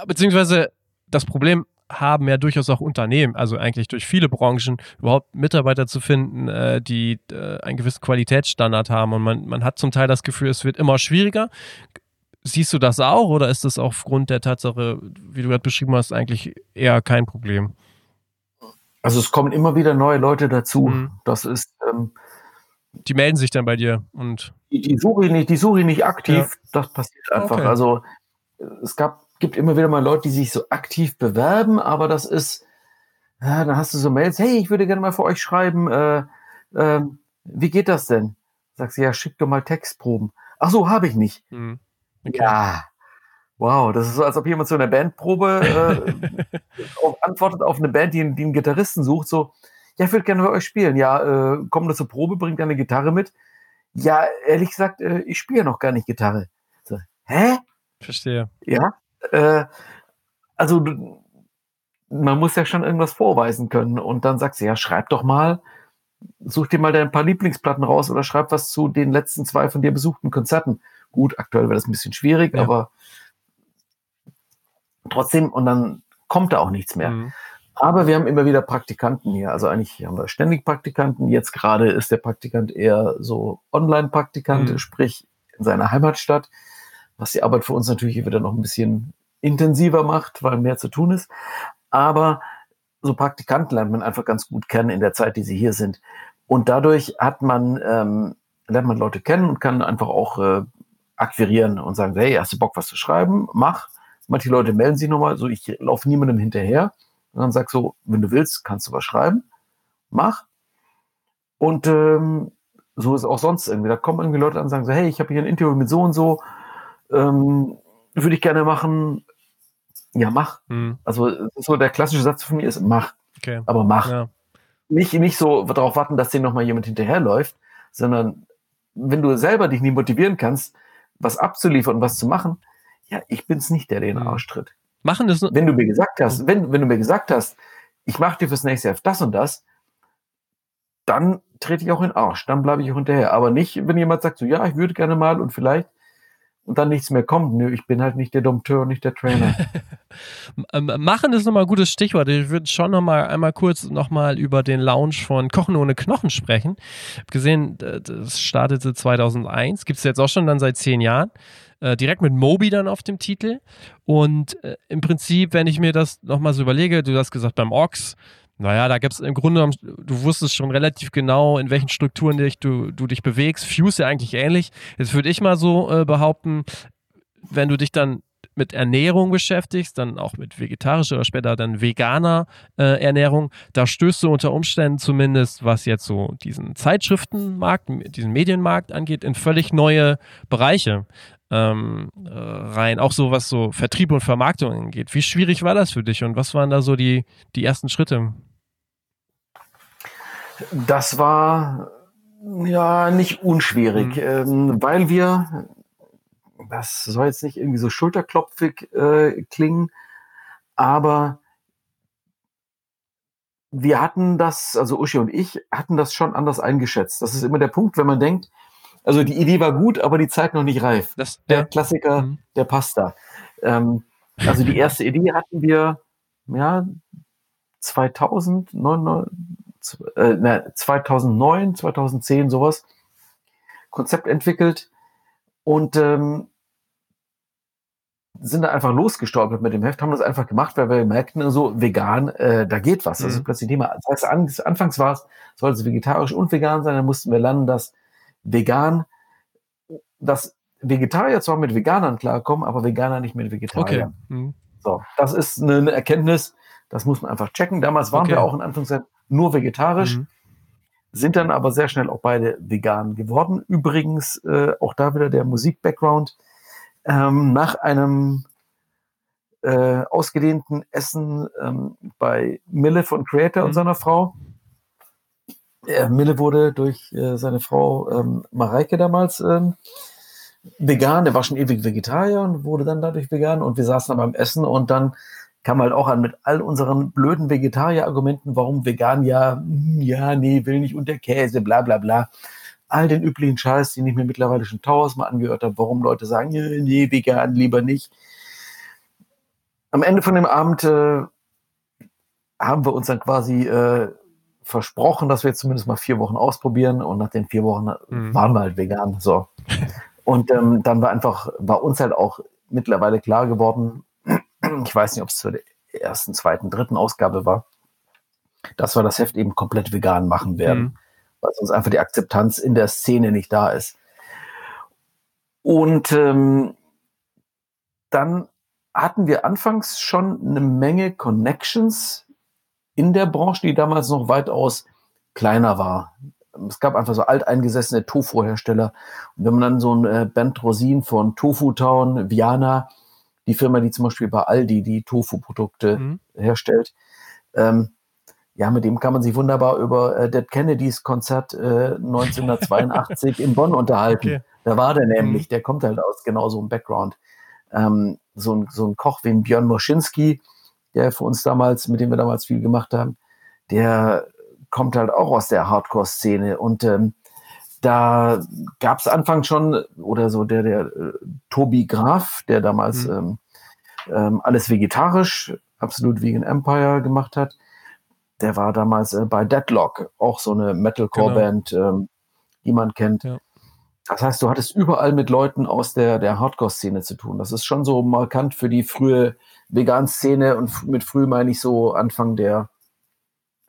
Beziehungsweise das Problem haben ja durchaus auch Unternehmen, also eigentlich durch viele Branchen, überhaupt Mitarbeiter zu finden, äh, die äh, einen gewissen Qualitätsstandard haben. Und man, man hat zum Teil das Gefühl, es wird immer schwieriger. Siehst du das auch oder ist das aufgrund der Tatsache, wie du gerade beschrieben hast, eigentlich eher kein Problem? Also es kommen immer wieder neue Leute dazu. Mhm. Das ist, ähm, Die melden sich dann bei dir und die, die suche ich nicht, die suche ich nicht aktiv. Ja. Das passiert einfach. Okay. Also äh, es gab, gibt immer wieder mal Leute, die sich so aktiv bewerben, aber das ist, ja, dann hast du so Mails, hey, ich würde gerne mal für euch schreiben, äh, ähm, wie geht das denn? Sagst du, ja, schick doch mal Textproben. Ach so, habe ich nicht. hm, Ja. Wow, das ist so, als ob jemand zu einer Bandprobe äh, auf, antwortet auf eine Band, die, die einen Gitarristen sucht, so, ja, ich würde gerne bei euch spielen. Ja, äh, komm zur Probe, bringt eine Gitarre mit. Ja, ehrlich gesagt, äh, ich spiele noch gar nicht Gitarre. So, hä? verstehe. Ja. Äh, also du- man muss ja schon irgendwas vorweisen können. Und dann sagst du, ja, schreib doch mal, such dir mal dein paar Lieblingsplatten raus oder schreib was zu den letzten zwei von dir besuchten Konzerten. Gut, aktuell wäre das ein bisschen schwierig, Ja. aber trotzdem, und dann kommt da auch nichts mehr. Mhm. Aber wir haben immer wieder Praktikanten hier. Also eigentlich haben wir ständig Praktikanten. Jetzt gerade ist der Praktikant eher so Online-Praktikant, mhm. sprich in seiner Heimatstadt, was die Arbeit für uns natürlich wieder noch ein bisschen intensiver macht, weil mehr zu tun ist. Aber so Praktikanten lernt man einfach ganz gut kennen in der Zeit, die sie hier sind. Und dadurch hat man, ähm, lernt man Leute kennen und kann einfach auch äh, akquirieren und sagen, hey, hast du Bock, was zu schreiben? Mach. Manche Leute melden sich nochmal, so ich laufe niemandem hinterher und dann sag so, wenn du willst, kannst du was schreiben, mach. Und ähm, so ist auch sonst irgendwie. Da kommen irgendwie Leute an und sagen so, hey, ich habe hier ein Interview mit so und so, ähm, würde ich gerne machen. Ja, mach. Mhm. Also so der klassische Satz von mir ist, mach. Okay. Aber mach. Ja. Nicht, nicht so darauf warten, dass dir nochmal jemand hinterherläuft, sondern wenn du selber dich nie motivieren kannst, was abzuliefern und was zu machen, ja, ich bin's nicht, der den mhm. Arsch tritt. Machen das Wenn du mir gesagt hast, wenn, wenn du mir gesagt hast, ich mache dir fürs nächste Jahr das und das, dann trete ich auch in den Arsch, dann bleibe ich auch hinterher. Aber nicht, wenn jemand sagt so, ja, ich würde gerne mal und vielleicht und dann nichts mehr kommt. Nö, ich bin halt nicht der Dompteur und nicht der Trainer. Machen ist nochmal ein gutes Stichwort. Ich würde schon nochmal einmal kurz nochmal über den Launch von Kochen ohne Knochen sprechen. Ich habe gesehen, das startete 2001, gibt es jetzt auch schon dann seit zehn Jahren. Äh, direkt mit Moby dann auf dem Titel. Und äh, im Prinzip, wenn ich mir das nochmal so überlege, du hast gesagt, beim Ox, naja, da gibt es im Grunde, du wusstest schon relativ genau, in welchen Strukturen dich, du, du dich bewegst. Fuse ja eigentlich ähnlich. Jetzt würde ich mal so äh, behaupten, wenn du dich dann mit Ernährung beschäftigst, dann auch mit vegetarischer oder später dann veganer äh, Ernährung, da stößt du unter Umständen zumindest, was jetzt so diesen Zeitschriftenmarkt, diesen Medienmarkt angeht, in völlig neue Bereiche ähm, äh, rein. Auch so, was so Vertrieb und Vermarktung angeht. Wie schwierig war das für dich und was waren da so die, die ersten Schritte? Das war ja nicht unschwierig, mhm. ähm, weil wir, das soll jetzt nicht irgendwie so schulterklopfig äh, klingen, aber wir hatten das, also Uschi und ich hatten das schon anders eingeschätzt. Das ist immer der Punkt, wenn man denkt, also die Idee war gut, aber die Zeit noch nicht reif. Das, der ja. Klassiker, mhm. der passt da. Ähm, also die erste Idee hatten wir, ja, 2000, 9, äh, ne, 2009, 2010 sowas, Konzept entwickelt und ähm, sind da einfach losgestolpert mit dem Heft, haben das einfach gemacht, weil wir merkten, so vegan, äh, da geht was. Das ist mhm. plötzlich ein Thema. Das heißt, an, anfangs war es, sollte es vegetarisch und vegan sein, dann mussten wir lernen, dass vegan, dass Vegetarier zwar mit Veganern klarkommen, aber Veganer nicht mit Vegetariern. Okay. Mhm. So, das ist eine, Erkenntnis, das muss man einfach checken. Damals waren okay. wir auch in Anführungszeichen nur vegetarisch, mhm. sind dann aber sehr schnell auch beide vegan geworden. Übrigens, äh, auch da wieder der Musik-Background. Ähm, nach einem äh, ausgedehnten Essen ähm, bei Mille von Creator mhm. und seiner Frau äh, Mille wurde durch äh, seine Frau ähm, Mareike damals ähm, vegan. Der war schon ewig Vegetarier und wurde dann dadurch vegan. Und wir saßen dann beim Essen und dann kam halt auch an mit all unseren blöden Vegetarier-Argumenten, warum vegan ja, hm, ja, nee, will nicht unter Käse, bla bla bla. All den üblichen Scheiß, den ich mir mittlerweile schon tausendmal angehört habe, warum Leute sagen, nee, vegan, lieber nicht. Am Ende von dem Abend äh, haben wir uns dann quasi äh, versprochen, dass wir zumindest mal vier Wochen ausprobieren und nach den vier Wochen mhm. waren wir halt vegan. So. Und ähm, dann war einfach bei uns halt auch mittlerweile klar geworden, ich weiß nicht, ob es zur ersten, zweiten, dritten Ausgabe war, dass wir das Heft eben komplett vegan machen werden, mhm. Weil sonst einfach die Akzeptanz in der Szene nicht da ist. Und ähm, dann hatten wir anfangs schon eine Menge Connections in der Branche, die damals noch weitaus kleiner war. Es gab einfach so alteingesessene Tofu-Hersteller. Und wenn man dann so ein äh, Band Rosin von Tofu Town, Viana, die Firma, die zum Beispiel bei Aldi die Tofu-Produkte mhm. herstellt, ähm, ja, mit dem kann man sich wunderbar über äh, Dead Kennedys Konzert äh, 1982 in Bonn unterhalten. Okay. Da war der nämlich, mhm. der kommt halt aus genau so einem Background. Ähm, so, ein, so ein Koch wie Björn Moschinski, der für uns damals, mit dem wir damals viel gemacht haben, der kommt halt auch aus der Hardcore-Szene und ähm, da gab es Anfang schon, oder so der, der äh, Tobi Graf, der damals mhm. ähm, ähm, alles vegetarisch, absolut Vegan Empire gemacht hat. Der war damals äh, bei Deadlock, auch so eine Metalcore-Band, genau. ähm, die man kennt. Ja. Das heißt, du hattest überall mit Leuten aus der, der Hardcore-Szene zu tun. Das ist schon so markant für die frühe Vegan-Szene und mit früh meine ich so Anfang der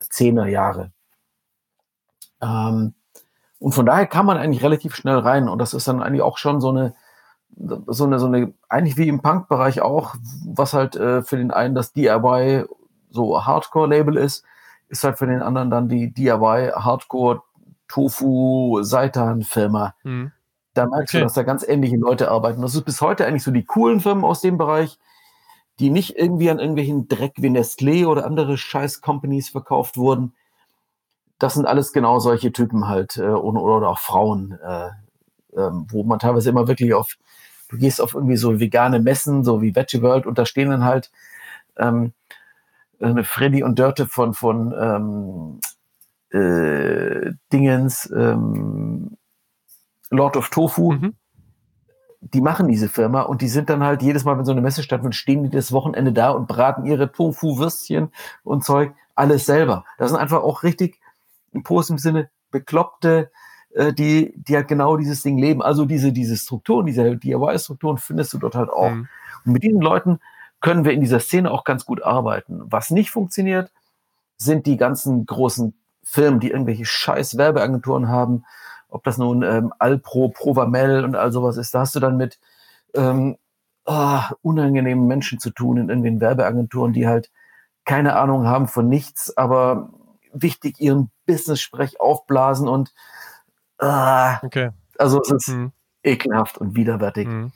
10er Jahre. Ähm, und von daher kann man eigentlich relativ schnell rein und das ist dann eigentlich auch schon so eine, so eine, so eine, eigentlich wie im Punk-Bereich auch, was halt äh, für den einen das DIY so Hardcore-Label ist, ist halt für den anderen dann die DIY Hardcore Tofu Seitan Firma. Mhm. Da merkst okay. du, dass da ganz ähnliche Leute arbeiten. Das ist bis heute eigentlich so die coolen Firmen aus dem Bereich, die nicht irgendwie an irgendwelchen Dreck wie Nestlé oder andere scheiß Companies verkauft wurden. Das sind alles genau solche Typen halt, äh, oder, oder auch Frauen, äh, äh, wo man teilweise immer wirklich auf, du gehst auf irgendwie so vegane Messen, so wie Veggie World, und da stehen dann halt ähm, eine Freddy und Dörte von, von ähm, äh, Dingens, ähm, Lord of Tofu. Mhm die machen diese Firma und die sind dann halt jedes Mal, wenn so eine Messe stattfindet, stehen die das Wochenende da und braten ihre Tofu-Würstchen und Zeug alles selber. Das sind einfach auch richtig im positiven Sinne bekloppte, äh, die, die halt genau dieses Ding leben. Also diese, diese Strukturen, diese DIY-Strukturen findest du dort halt auch. Mhm. Und mit diesen Leuten können wir in dieser Szene auch ganz gut arbeiten. Was nicht funktioniert, sind die ganzen großen Firmen, die irgendwelche scheiß Werbeagenturen haben, ob das nun ähm, Alpro, Provamel und all sowas ist, da hast du dann mit ähm, oh, unangenehmen Menschen zu tun in irgendwelchen Werbeagenturen, die halt keine Ahnung haben von nichts, aber wichtig ihren Business-Sprech aufblasen und äh, okay. also es ist mhm. ekelhaft und widerwärtig. Mhm.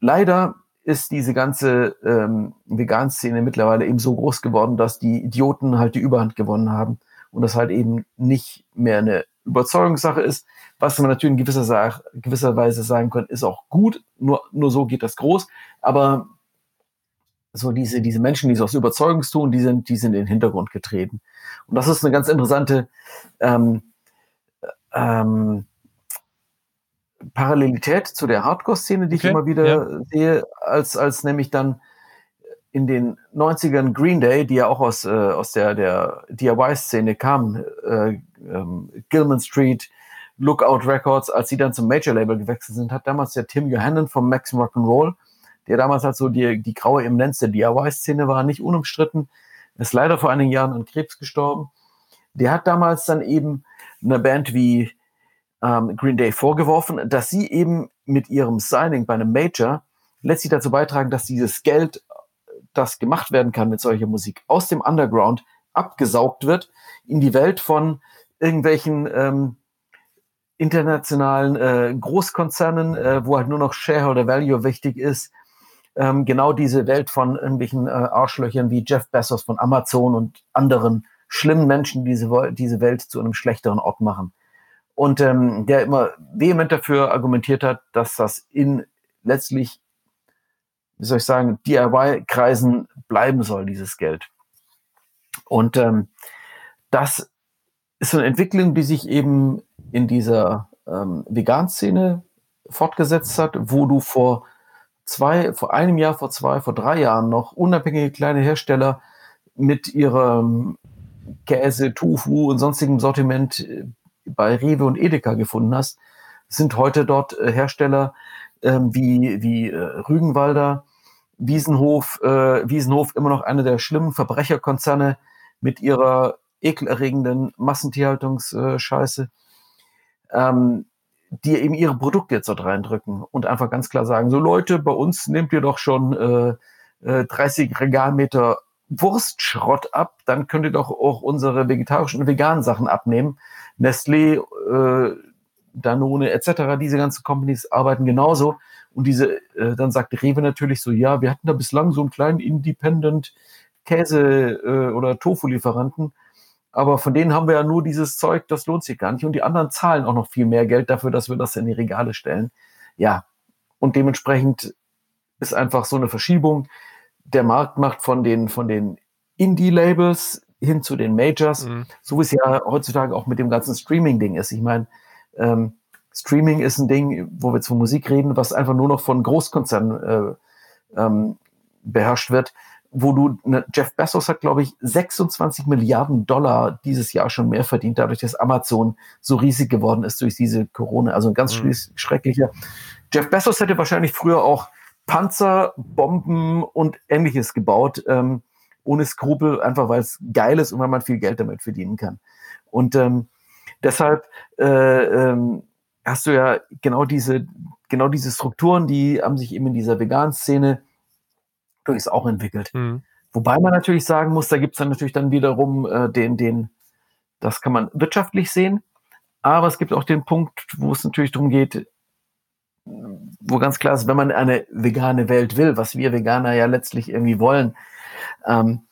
Leider ist diese ganze ähm, Vegan-Szene mittlerweile eben so groß geworden, dass die Idioten halt die Überhand gewonnen haben und das halt eben nicht mehr eine Überzeugungssache ist, was man natürlich in gewisser, Sache, gewisser Weise sagen kann, ist auch gut, nur, nur so geht das groß, aber so diese, diese Menschen, die es aus Überzeugung tun, die sind, die sind in den Hintergrund getreten. Und das ist eine ganz interessante ähm, ähm, Parallelität zu der Hardcore-Szene, die okay, ich immer wieder ja. sehe, als, als nämlich dann in den 90ern Green Day, die ja auch aus, äh, aus der, der DIY-Szene kamen, äh, ähm, Gilman Street, Lookout Records, als sie dann zum Major-Label gewechselt sind, hat damals der Tim Johannen vom Maxim Rock'n'Roll, der damals halt so die, die graue Eminenz der DIY-Szene war, nicht unumstritten, ist leider vor einigen Jahren an Krebs gestorben. Der hat damals dann eben eine Band wie ähm, Green Day vorgeworfen, dass sie eben mit ihrem Signing bei einem Major letztlich dazu beitragen, dass dieses Geld das gemacht werden kann mit solcher Musik, aus dem Underground abgesaugt wird in die Welt von irgendwelchen ähm, internationalen äh, Großkonzernen, äh, wo halt nur noch Shareholder Value wichtig ist. Ähm, genau diese Welt von irgendwelchen äh, Arschlöchern wie Jeff Bezos von Amazon und anderen schlimmen Menschen, die diese, diese Welt zu einem schlechteren Ort machen. Und ähm, der immer vehement dafür argumentiert hat, dass das in letztlich wie soll ich sagen, DIY-Kreisen bleiben soll, dieses Geld. Und ähm, das ist eine Entwicklung, die sich eben in dieser ähm, Vegan-Szene fortgesetzt hat, wo du vor zwei, vor einem Jahr, vor zwei, vor drei Jahren noch unabhängige kleine Hersteller mit ihrem Käse, Tofu und sonstigem Sortiment äh, bei Rewe und Edeka gefunden hast, sind heute dort äh, Hersteller ähm, wie, wie äh, Rügenwalder, Wiesenhof, äh, Wiesenhof immer noch eine der schlimmen Verbrecherkonzerne mit ihrer ekelerregenden Massentierhaltungsscheiße, ähm, die eben ihre Produkte jetzt dort reindrücken und einfach ganz klar sagen, so Leute, bei uns nehmt ihr doch schon äh, 30 Regalmeter Wurstschrott ab, dann könnt ihr doch auch unsere vegetarischen und veganen Sachen abnehmen. Nestlé, äh, Danone etc., diese ganzen Companies arbeiten genauso. Und diese, äh, dann sagt Rewe natürlich so, ja, wir hatten da bislang so einen kleinen Independent Käse- äh, oder Tofu-Lieferanten, aber von denen haben wir ja nur dieses Zeug, das lohnt sich gar nicht. Und die anderen zahlen auch noch viel mehr Geld dafür, dass wir das in die Regale stellen. Ja, und dementsprechend ist einfach so eine Verschiebung der Marktmacht von den, von den Indie-Labels hin zu den Majors, mhm. so wie es ja heutzutage auch mit dem ganzen Streaming-Ding ist. Ich meine, ähm, Streaming ist ein Ding, wo wir zur Musik reden, was einfach nur noch von Großkonzernen äh, ähm, beherrscht wird, wo du, ne, Jeff Bezos hat, glaube ich, 26 Milliarden Dollar dieses Jahr schon mehr verdient, dadurch, dass Amazon so riesig geworden ist durch diese Corona. Also ein ganz mhm. schrecklicher. Jeff Bezos hätte wahrscheinlich früher auch Panzer, Bomben und ähnliches gebaut, ähm, ohne Skrupel, einfach weil es geil ist und weil man viel Geld damit verdienen kann. Und ähm, deshalb äh, ähm, hast du ja genau diese, genau diese Strukturen, die haben sich eben in dieser veganen Szene durchaus auch entwickelt. Mhm. Wobei man natürlich sagen muss, da gibt es dann natürlich dann wiederum äh, den, den, das kann man wirtschaftlich sehen, aber es gibt auch den Punkt, wo es natürlich darum geht, wo ganz klar ist, wenn man eine vegane Welt will, was wir Veganer ja letztlich irgendwie wollen, ähm,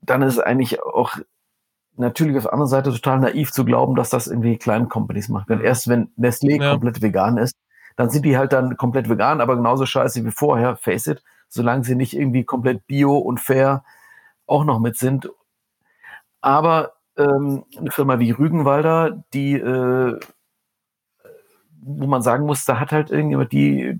dann ist es eigentlich auch natürlich auf der anderen Seite total naiv zu glauben, dass das irgendwie kleine Companies machen können. Erst wenn Nestlé ja. komplett vegan ist, dann sind die halt dann komplett vegan, aber genauso scheiße wie vorher, face it, solange sie nicht irgendwie komplett bio und fair auch noch mit sind. Aber ähm, eine Firma wie Rügenwalder, die, äh, wo man sagen muss, da hat halt irgendjemand die,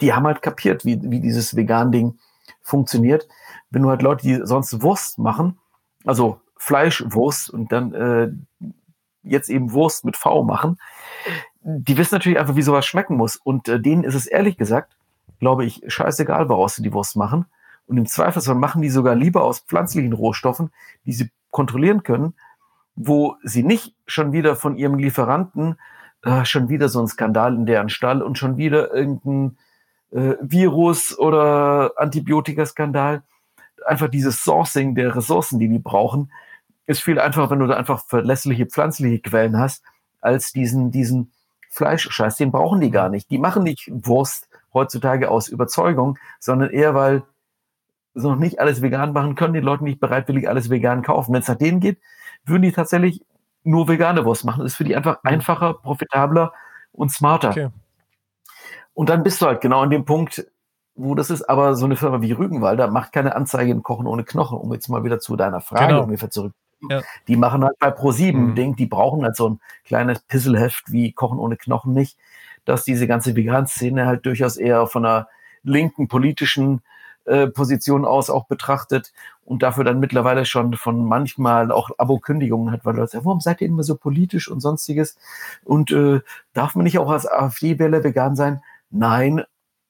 die haben halt kapiert, wie, wie dieses Vegan-Ding funktioniert. Wenn du halt Leute, die sonst Wurst machen, also Fleischwurst und dann äh, jetzt eben Wurst mit V machen, die wissen natürlich einfach, wie sowas schmecken muss. Und äh, denen ist es ehrlich gesagt, glaube ich, scheißegal, woraus sie die Wurst machen. Und im Zweifelsfall machen die sogar lieber aus pflanzlichen Rohstoffen, die sie kontrollieren können, wo sie nicht schon wieder von ihrem Lieferanten äh, schon wieder so ein Skandal in deren Stall und schon wieder irgendein äh, Virus oder Antibiotikaskandal. Einfach dieses Sourcing der Ressourcen, die die brauchen, ist viel einfacher, wenn du da einfach verlässliche pflanzliche Quellen hast, als diesen, diesen Fleischscheiß. Den brauchen die gar nicht. Die machen nicht Wurst heutzutage aus Überzeugung, sondern eher, weil sie noch nicht alles vegan machen können, die Leute nicht bereitwillig alles vegan kaufen. Wenn es nach denen geht, würden die tatsächlich nur vegane Wurst machen. Das ist für die einfach einfacher, profitabler und smarter. Okay. Und dann bist du halt genau an dem Punkt, wo das ist, aber so eine Firma wie Rügenwalder macht keine Anzeige in Kochen ohne Knochen, um jetzt mal wieder zu deiner Frage genau. ungefähr zurück. Ja. Die machen halt bei Pro7 mhm. Ding, die brauchen halt so ein kleines Pisselheft wie Kochen ohne Knochen nicht dass diese ganze Vegan-Szene halt durchaus eher von einer linken politischen äh, Position aus auch betrachtet und dafür dann mittlerweile schon von manchmal auch Abo-Kündigungen hat, weil Leute sagen, warum seid ihr immer so politisch und sonstiges? Und äh, darf man nicht auch als AfD-Wähler vegan sein? Nein.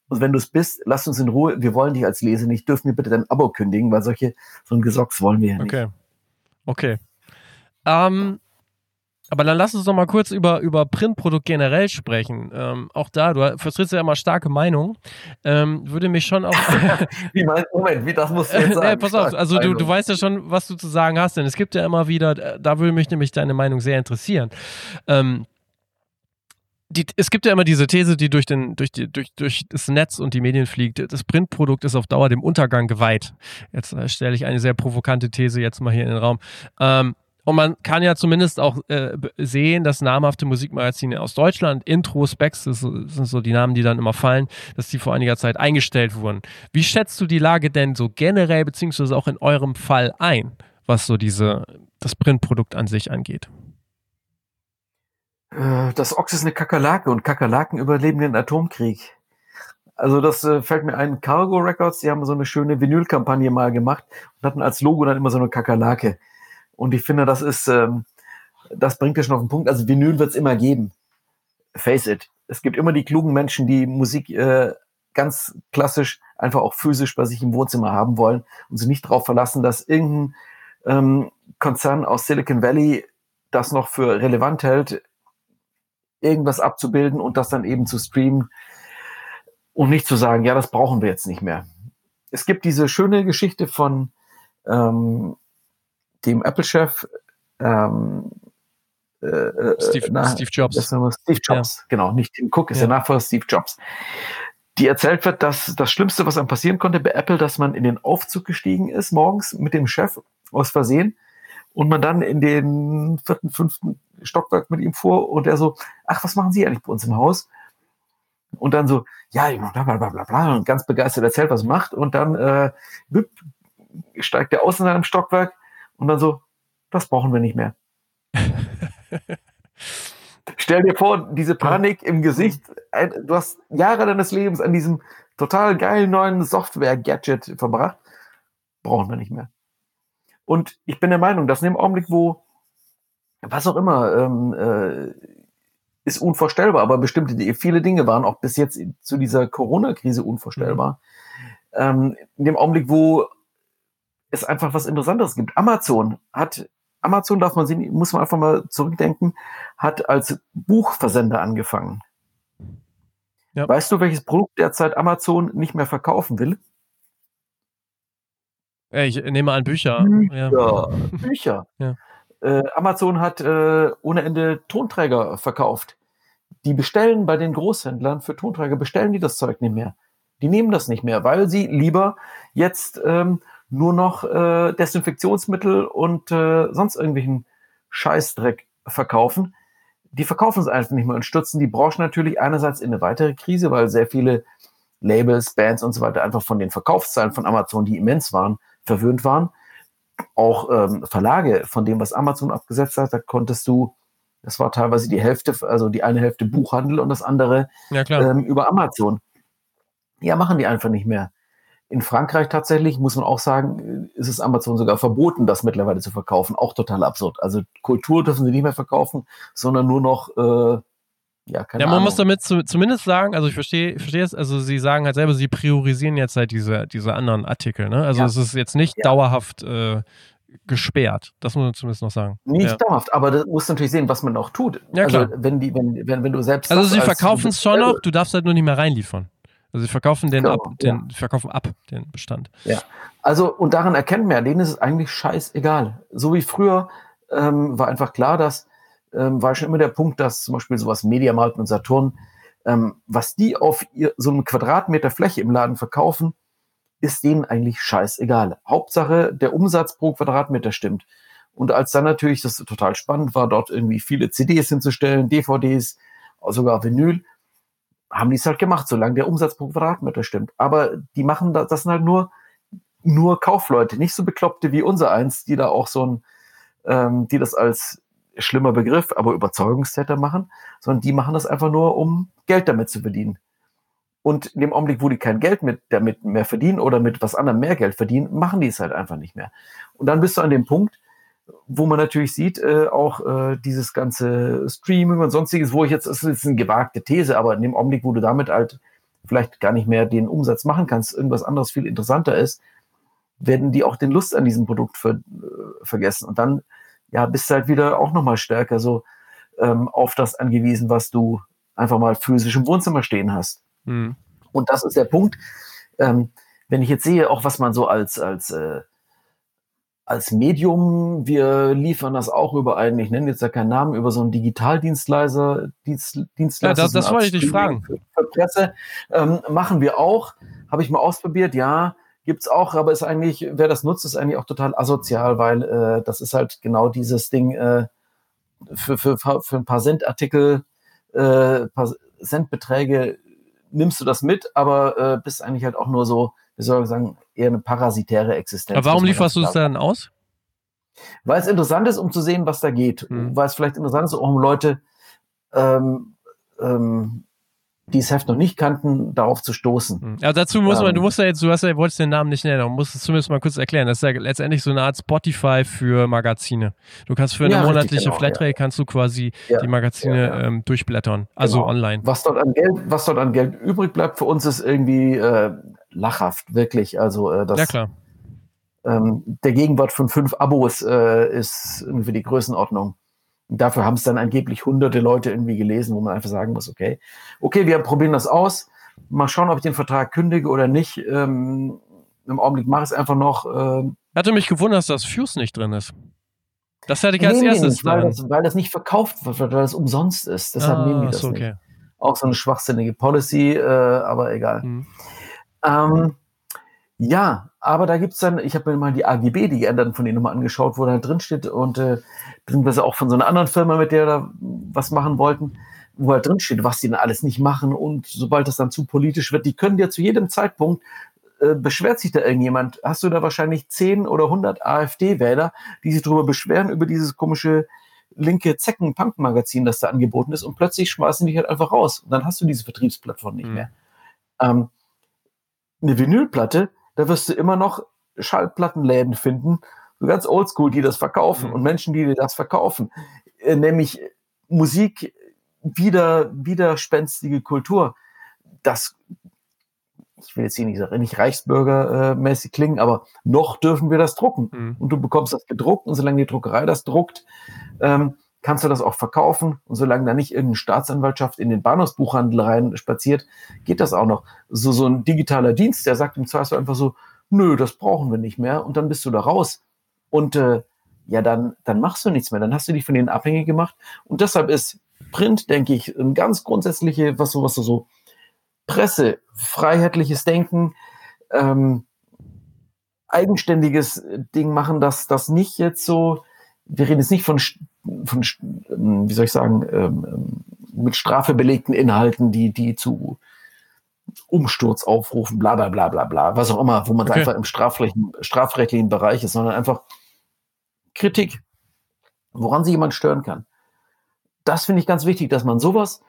Und wenn du es bist, lass uns in Ruhe. Wir wollen dich als Leser nicht. Dürfen wir bitte dein Abo kündigen, weil solche, so ein Gesocks wollen wir ja nicht. Okay. Okay. Ähm, aber dann lass uns doch mal kurz über, über Printprodukt generell sprechen. Ähm, auch da, du vertrittst ja immer starke Meinung. Ähm, würde mich schon auch. wie meinst, Moment, wie das musst du jetzt sagen? nee, pass auf, also du, du weißt ja schon, was du zu sagen hast, denn es gibt ja immer wieder, da würde mich nämlich deine Meinung sehr interessieren. Ähm, die, es gibt ja immer diese These, die durch, den, durch, die, durch, durch das Netz und die Medien fliegt. Das Printprodukt ist auf Dauer dem Untergang geweiht. Jetzt äh, stelle ich eine sehr provokante These jetzt mal hier in den Raum. Ähm, und man kann ja zumindest auch äh, sehen, dass namhafte Musikmagazine aus Deutschland, Intro, Specs, das sind so die Namen, die dann immer fallen, dass die vor einiger Zeit eingestellt wurden. Wie schätzt du die Lage denn so generell, beziehungsweise auch in eurem Fall ein, was so diese, das Printprodukt an sich angeht? Äh, das Ochs ist eine Kakerlake und Kakerlaken überleben den Atomkrieg. Also das äh, fällt mir ein, Cargo Records, die haben so eine schöne Vinylkampagne mal gemacht und hatten als Logo dann immer so eine Kakerlake. Und ich finde, das ist, ähm, das bringt ja schon auf den Punkt. Also Vinyl wird es immer geben. Face it. Es gibt immer die klugen Menschen, die Musik äh, ganz klassisch einfach auch physisch bei sich im Wohnzimmer haben wollen und sich nicht darauf verlassen, dass irgendein ähm, Konzern aus Silicon Valley das noch für relevant hält, irgendwas abzubilden und das dann eben zu streamen und nicht zu sagen, ja, das brauchen wir jetzt nicht mehr. Es gibt diese schöne Geschichte von ähm, dem Apple-Chef ähm, äh, äh, Steve, na, Steve, Jobs. Steve Jobs, ja. genau, nicht Tim Cook, ist ja. der Nachfolger Steve Jobs. Die erzählt wird, dass das Schlimmste, was einem passieren konnte bei Apple, dass man in den Aufzug gestiegen ist morgens mit dem Chef aus Versehen und man dann in den vierten, fünften Stockwerk mit ihm fuhr und er so, ach, was machen Sie eigentlich bei uns im Haus? Und dann so, ja, bla bla bla bla bla und ganz begeistert erzählt, was macht und dann äh, steigt er aus in seinem Stockwerk und dann so, das brauchen wir nicht mehr. Stell dir vor, diese Panik im Gesicht, du hast Jahre deines Lebens an diesem total geilen neuen Software-Gadget verbracht. Brauchen wir nicht mehr. Und ich bin der Meinung, dass in dem Augenblick, wo was auch immer ähm, äh, ist unvorstellbar, aber bestimmte viele Dinge waren auch bis jetzt zu dieser Corona-Krise unvorstellbar. Mhm. Ähm, in dem Augenblick, wo es einfach was Interessantes gibt. Amazon hat, Amazon darf man sehen, muss man einfach mal zurückdenken, hat als Buchversender angefangen. Ja. Weißt du, welches Produkt derzeit Amazon nicht mehr verkaufen will? Ich nehme an Bücher. Bücher. Ja. Bücher. Ja. Äh, Amazon hat äh, ohne Ende Tonträger verkauft. Die bestellen bei den Großhändlern für Tonträger, bestellen die das Zeug nicht mehr. Die nehmen das nicht mehr, weil sie lieber jetzt ähm, nur noch äh, Desinfektionsmittel und äh, sonst irgendwelchen Scheißdreck verkaufen. Die verkaufen es einfach nicht mehr und stürzen die Branche natürlich einerseits in eine weitere Krise, weil sehr viele Labels, Bands und so weiter einfach von den Verkaufszahlen von Amazon, die immens waren, verwöhnt waren. Auch ähm, Verlage von dem, was Amazon abgesetzt hat, da konntest du, das war teilweise die Hälfte, also die eine Hälfte Buchhandel und das andere ja, ähm, über Amazon. Ja, machen die einfach nicht mehr. In Frankreich tatsächlich, muss man auch sagen, ist es Amazon sogar verboten, das mittlerweile zu verkaufen. Auch total absurd. Also Kultur dürfen sie nicht mehr verkaufen, sondern nur noch äh, ja, keine ja, man Ahnung. muss damit zu, zumindest sagen, also ich verstehe, ich verstehe es, also sie sagen halt selber, sie priorisieren jetzt halt diese, diese anderen Artikel, ne? Also ja. es ist jetzt nicht ja. dauerhaft äh, gesperrt. Das muss man zumindest noch sagen. Nicht ja. dauerhaft, aber du musst natürlich sehen, was man auch tut. Ja, also klar. wenn die, wenn, wenn, wenn du selbst. Also sie verkaufen es schon noch, du darfst halt nur nicht mehr reinliefern. Also sie verkaufen den, genau, ab, den verkaufen ab, den Bestand. Ja. Also, und daran erkennt man ja, denen ist es eigentlich scheißegal. So wie früher ähm, war einfach klar, dass ähm, war schon immer der Punkt, dass zum Beispiel sowas Mediamarkt und Saturn, ähm, was die auf ihr, so einem Quadratmeter Fläche im Laden verkaufen, ist denen eigentlich scheißegal. Hauptsache, der Umsatz pro Quadratmeter stimmt. Und als dann natürlich das total spannend war, dort irgendwie viele CDs hinzustellen, DVDs, sogar Vinyl, haben die es halt gemacht, solange der Umsatz pro Quadratmeter stimmt. Aber die machen das, das sind halt nur, nur Kaufleute, nicht so Bekloppte wie unser eins, die da auch so ein, ähm, die das als schlimmer Begriff, aber Überzeugungstäter machen, sondern die machen das einfach nur, um Geld damit zu verdienen. Und in dem Augenblick, wo die kein Geld mit, damit mehr verdienen oder mit was anderem mehr Geld verdienen, machen die es halt einfach nicht mehr. Und dann bist du an dem Punkt, wo man natürlich sieht, äh, auch äh, dieses ganze Streaming und sonstiges, wo ich jetzt, das ist jetzt eine gewagte These, aber in dem Augenblick, wo du damit halt vielleicht gar nicht mehr den Umsatz machen kannst, irgendwas anderes viel interessanter ist, werden die auch den Lust an diesem Produkt ver, äh, vergessen. Und dann ja, bist du halt wieder auch nochmal stärker so ähm, auf das angewiesen, was du einfach mal physisch im Wohnzimmer stehen hast. Mhm. Und das ist der Punkt. Ähm, wenn ich jetzt sehe, auch was man so als, als, äh, als Medium, wir liefern das auch über einen, ich nenne jetzt ja keinen Namen, über so einen Digitaldienstleister, Dienst, Dienstleister. Ja, das, das wollte ich dich fragen. Für, für Presse, ähm, machen wir auch. Habe ich mal ausprobiert, ja gibt's auch, aber ist eigentlich, wer das nutzt, ist eigentlich auch total asozial, weil äh, das ist halt genau dieses Ding äh, für, für, für ein paar Centartikel, äh, paar Centbeträge nimmst du das mit, aber äh, bist eigentlich halt auch nur so, wie soll ich sagen, eher eine parasitäre Existenz. Aber warum lieferst du es dann aus? Weil es interessant ist, um zu sehen, was da geht. Mhm. Weil es vielleicht interessant ist, um Leute ähm, ähm, die das Heft noch nicht kannten, darauf zu stoßen. Hm. Ja, dazu muss man, du ähm. musst ja jetzt, du hast ja, wolltest den Namen nicht nennen, du musst es zumindest mal kurz erklären. Das ist ja letztendlich so eine Art Spotify für Magazine. Du kannst für eine ja, monatliche genau, Flatrate ja. kannst du quasi ja, die Magazine ähm, durchblättern, also genau. online. Was dort an Geld, was dort an Geld übrig bleibt für uns ist irgendwie äh, lachhaft, wirklich. Also äh, das, ja klar. Ähm, der Gegenwart von fünf Abos äh, ist irgendwie die Größenordnung. Dafür haben es dann angeblich hunderte Leute irgendwie gelesen, wo man einfach sagen muss, okay, okay, wir probieren das aus. Mal schauen, ob ich den Vertrag kündige oder nicht. Ähm, Im Augenblick mache ich es einfach noch. Ähm, Hatte mich gewundert, dass Fuse nicht drin ist. Das hatte ich als nee, erstes. Nicht, weil, das, weil das nicht verkauft wird, weil das umsonst ist. Deshalb ah, nehmen die das so, okay. nicht. Auch so eine schwachsinnige Policy, äh, aber egal. Mhm. Ähm, ja, aber da gibt's dann, ich habe mir mal die AGB, die geänderten von denen nochmal angeschaut, wo da drin steht und äh, beziehungsweise auch von so einer anderen Firma, mit der da was machen wollten, wo halt drin steht, was die dann alles nicht machen und sobald das dann zu politisch wird, die können dir zu jedem Zeitpunkt äh, beschwert sich da irgendjemand, hast du da wahrscheinlich 10 oder 100 AfD-Wähler, die sich darüber beschweren, über dieses komische linke Zecken-Punk-Magazin, das da angeboten ist und plötzlich schmeißen die halt einfach raus und dann hast du diese Vertriebsplattform nicht mhm. mehr. Ähm, eine Vinylplatte, da wirst du immer noch Schallplattenläden finden, so ganz oldschool, die das verkaufen Mhm. und Menschen, die dir das verkaufen. Äh, nämlich Musik, wieder, widerspenstige Kultur. Das, ich will jetzt hier nicht, nicht Reichsbürgermäßig klingen, aber noch dürfen wir das drucken. Mhm. Und du bekommst das gedruckt und solange die Druckerei das druckt, ähm, kannst du das auch verkaufen. Und solange da nicht irgendeine Staatsanwaltschaft in den Bahnhofsbuchhandel rein spaziert, geht das auch noch. So, so ein digitaler Dienst, der sagt im Zweifel einfach so, nö, das brauchen wir nicht mehr. Und dann bist du da raus. Und äh, ja, dann, dann machst du nichts mehr. Dann hast du dich von denen abhängig gemacht. Und deshalb ist Print, denke ich, ein ganz grundsätzliche, was so, was so, so Presse, freiheitliches Denken, ähm, eigenständiges Ding machen, dass das nicht jetzt so, wir reden jetzt nicht von, von ähm, wie soll ich sagen, ähm, ähm, mit Strafe belegten Inhalten, die, die zu Umsturz aufrufen, bla bla bla bla bla, was auch immer, wo man Okay. einfach im strafrechtlichen, strafrechtlichen Bereich ist, sondern einfach Kritik, woran sich jemand stören kann. Das finde ich ganz wichtig, dass man sowas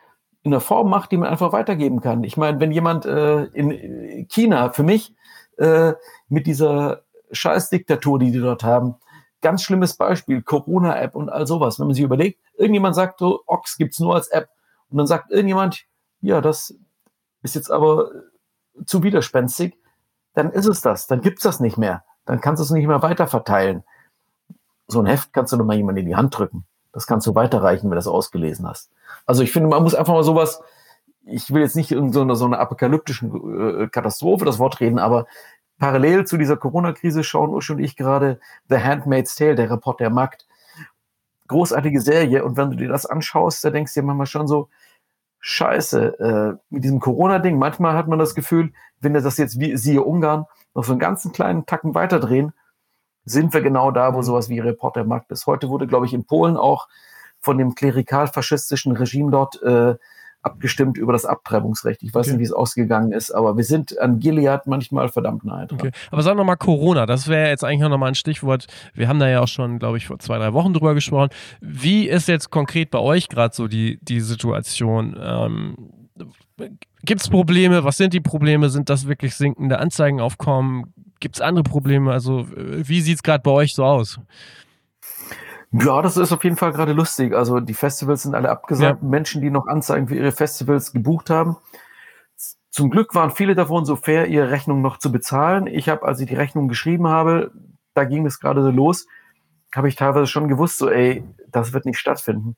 in einer Form macht, die man einfach weitergeben kann. Ich meine, wenn jemand äh, in China für mich äh, mit dieser Scheißdiktatur, die die dort haben, ganz schlimmes Beispiel, Corona-App und all sowas. Wenn man sich überlegt, irgendjemand sagt so, Ox gibt's nur als App. Und dann sagt irgendjemand, ja, das ist jetzt aber zu widerspenstig, dann ist es das, dann gibt's das nicht mehr. Dann kannst du es nicht mehr weiter verteilen. So ein Heft kannst du doch mal jemand in die Hand drücken. Das kannst du weiterreichen, wenn du das ausgelesen hast. Also ich finde, man muss einfach mal sowas, ich will jetzt nicht in so einer so einer apokalyptischen äh, Katastrophe das Wort reden, aber parallel zu dieser Corona-Krise schauen Uschi und ich gerade The Handmaid's Tale, der Report der Markt. Großartige Serie. Und wenn du dir das anschaust, da denkst du dir manchmal schon so, Scheiße, äh, mit diesem Corona-Ding, manchmal hat man das Gefühl, wenn wir das jetzt wie siehe Ungarn noch so einen ganzen kleinen Tacken weiterdrehen, sind wir genau da, wo sowas wie Report der Markt ist. Heute wurde, glaube ich, in Polen auch von dem klerikal-faschistischen Regime dort äh, abgestimmt über das Abtreibungsrecht. Ich weiß Okay. nicht, wie es ausgegangen ist, aber wir sind an Gilead manchmal verdammt nahe dran. Okay. Aber sag nochmal Corona, das wäre jetzt eigentlich auch nochmal ein Stichwort. Wir haben da ja auch schon, glaube ich, vor zwei, drei Wochen drüber gesprochen. Wie ist jetzt konkret bei euch gerade so die, die Situation? Ähm, Gibt es Probleme? Was sind die Probleme? Sind das wirklich sinkende Anzeigenaufkommen? Gibt es andere Probleme? Also, äh, wie sieht es gerade bei euch so aus? Ja, das ist auf jeden Fall gerade lustig. Also die Festivals sind alle abgesagt. Menschen, die noch Anzeigen für ihre Festivals gebucht haben. Zum Glück waren viele davon so fair, ihre Rechnung noch zu bezahlen. Ich habe, als ich die Rechnung geschrieben habe, da ging es gerade so los, habe ich teilweise schon gewusst, so ey, das wird nicht stattfinden.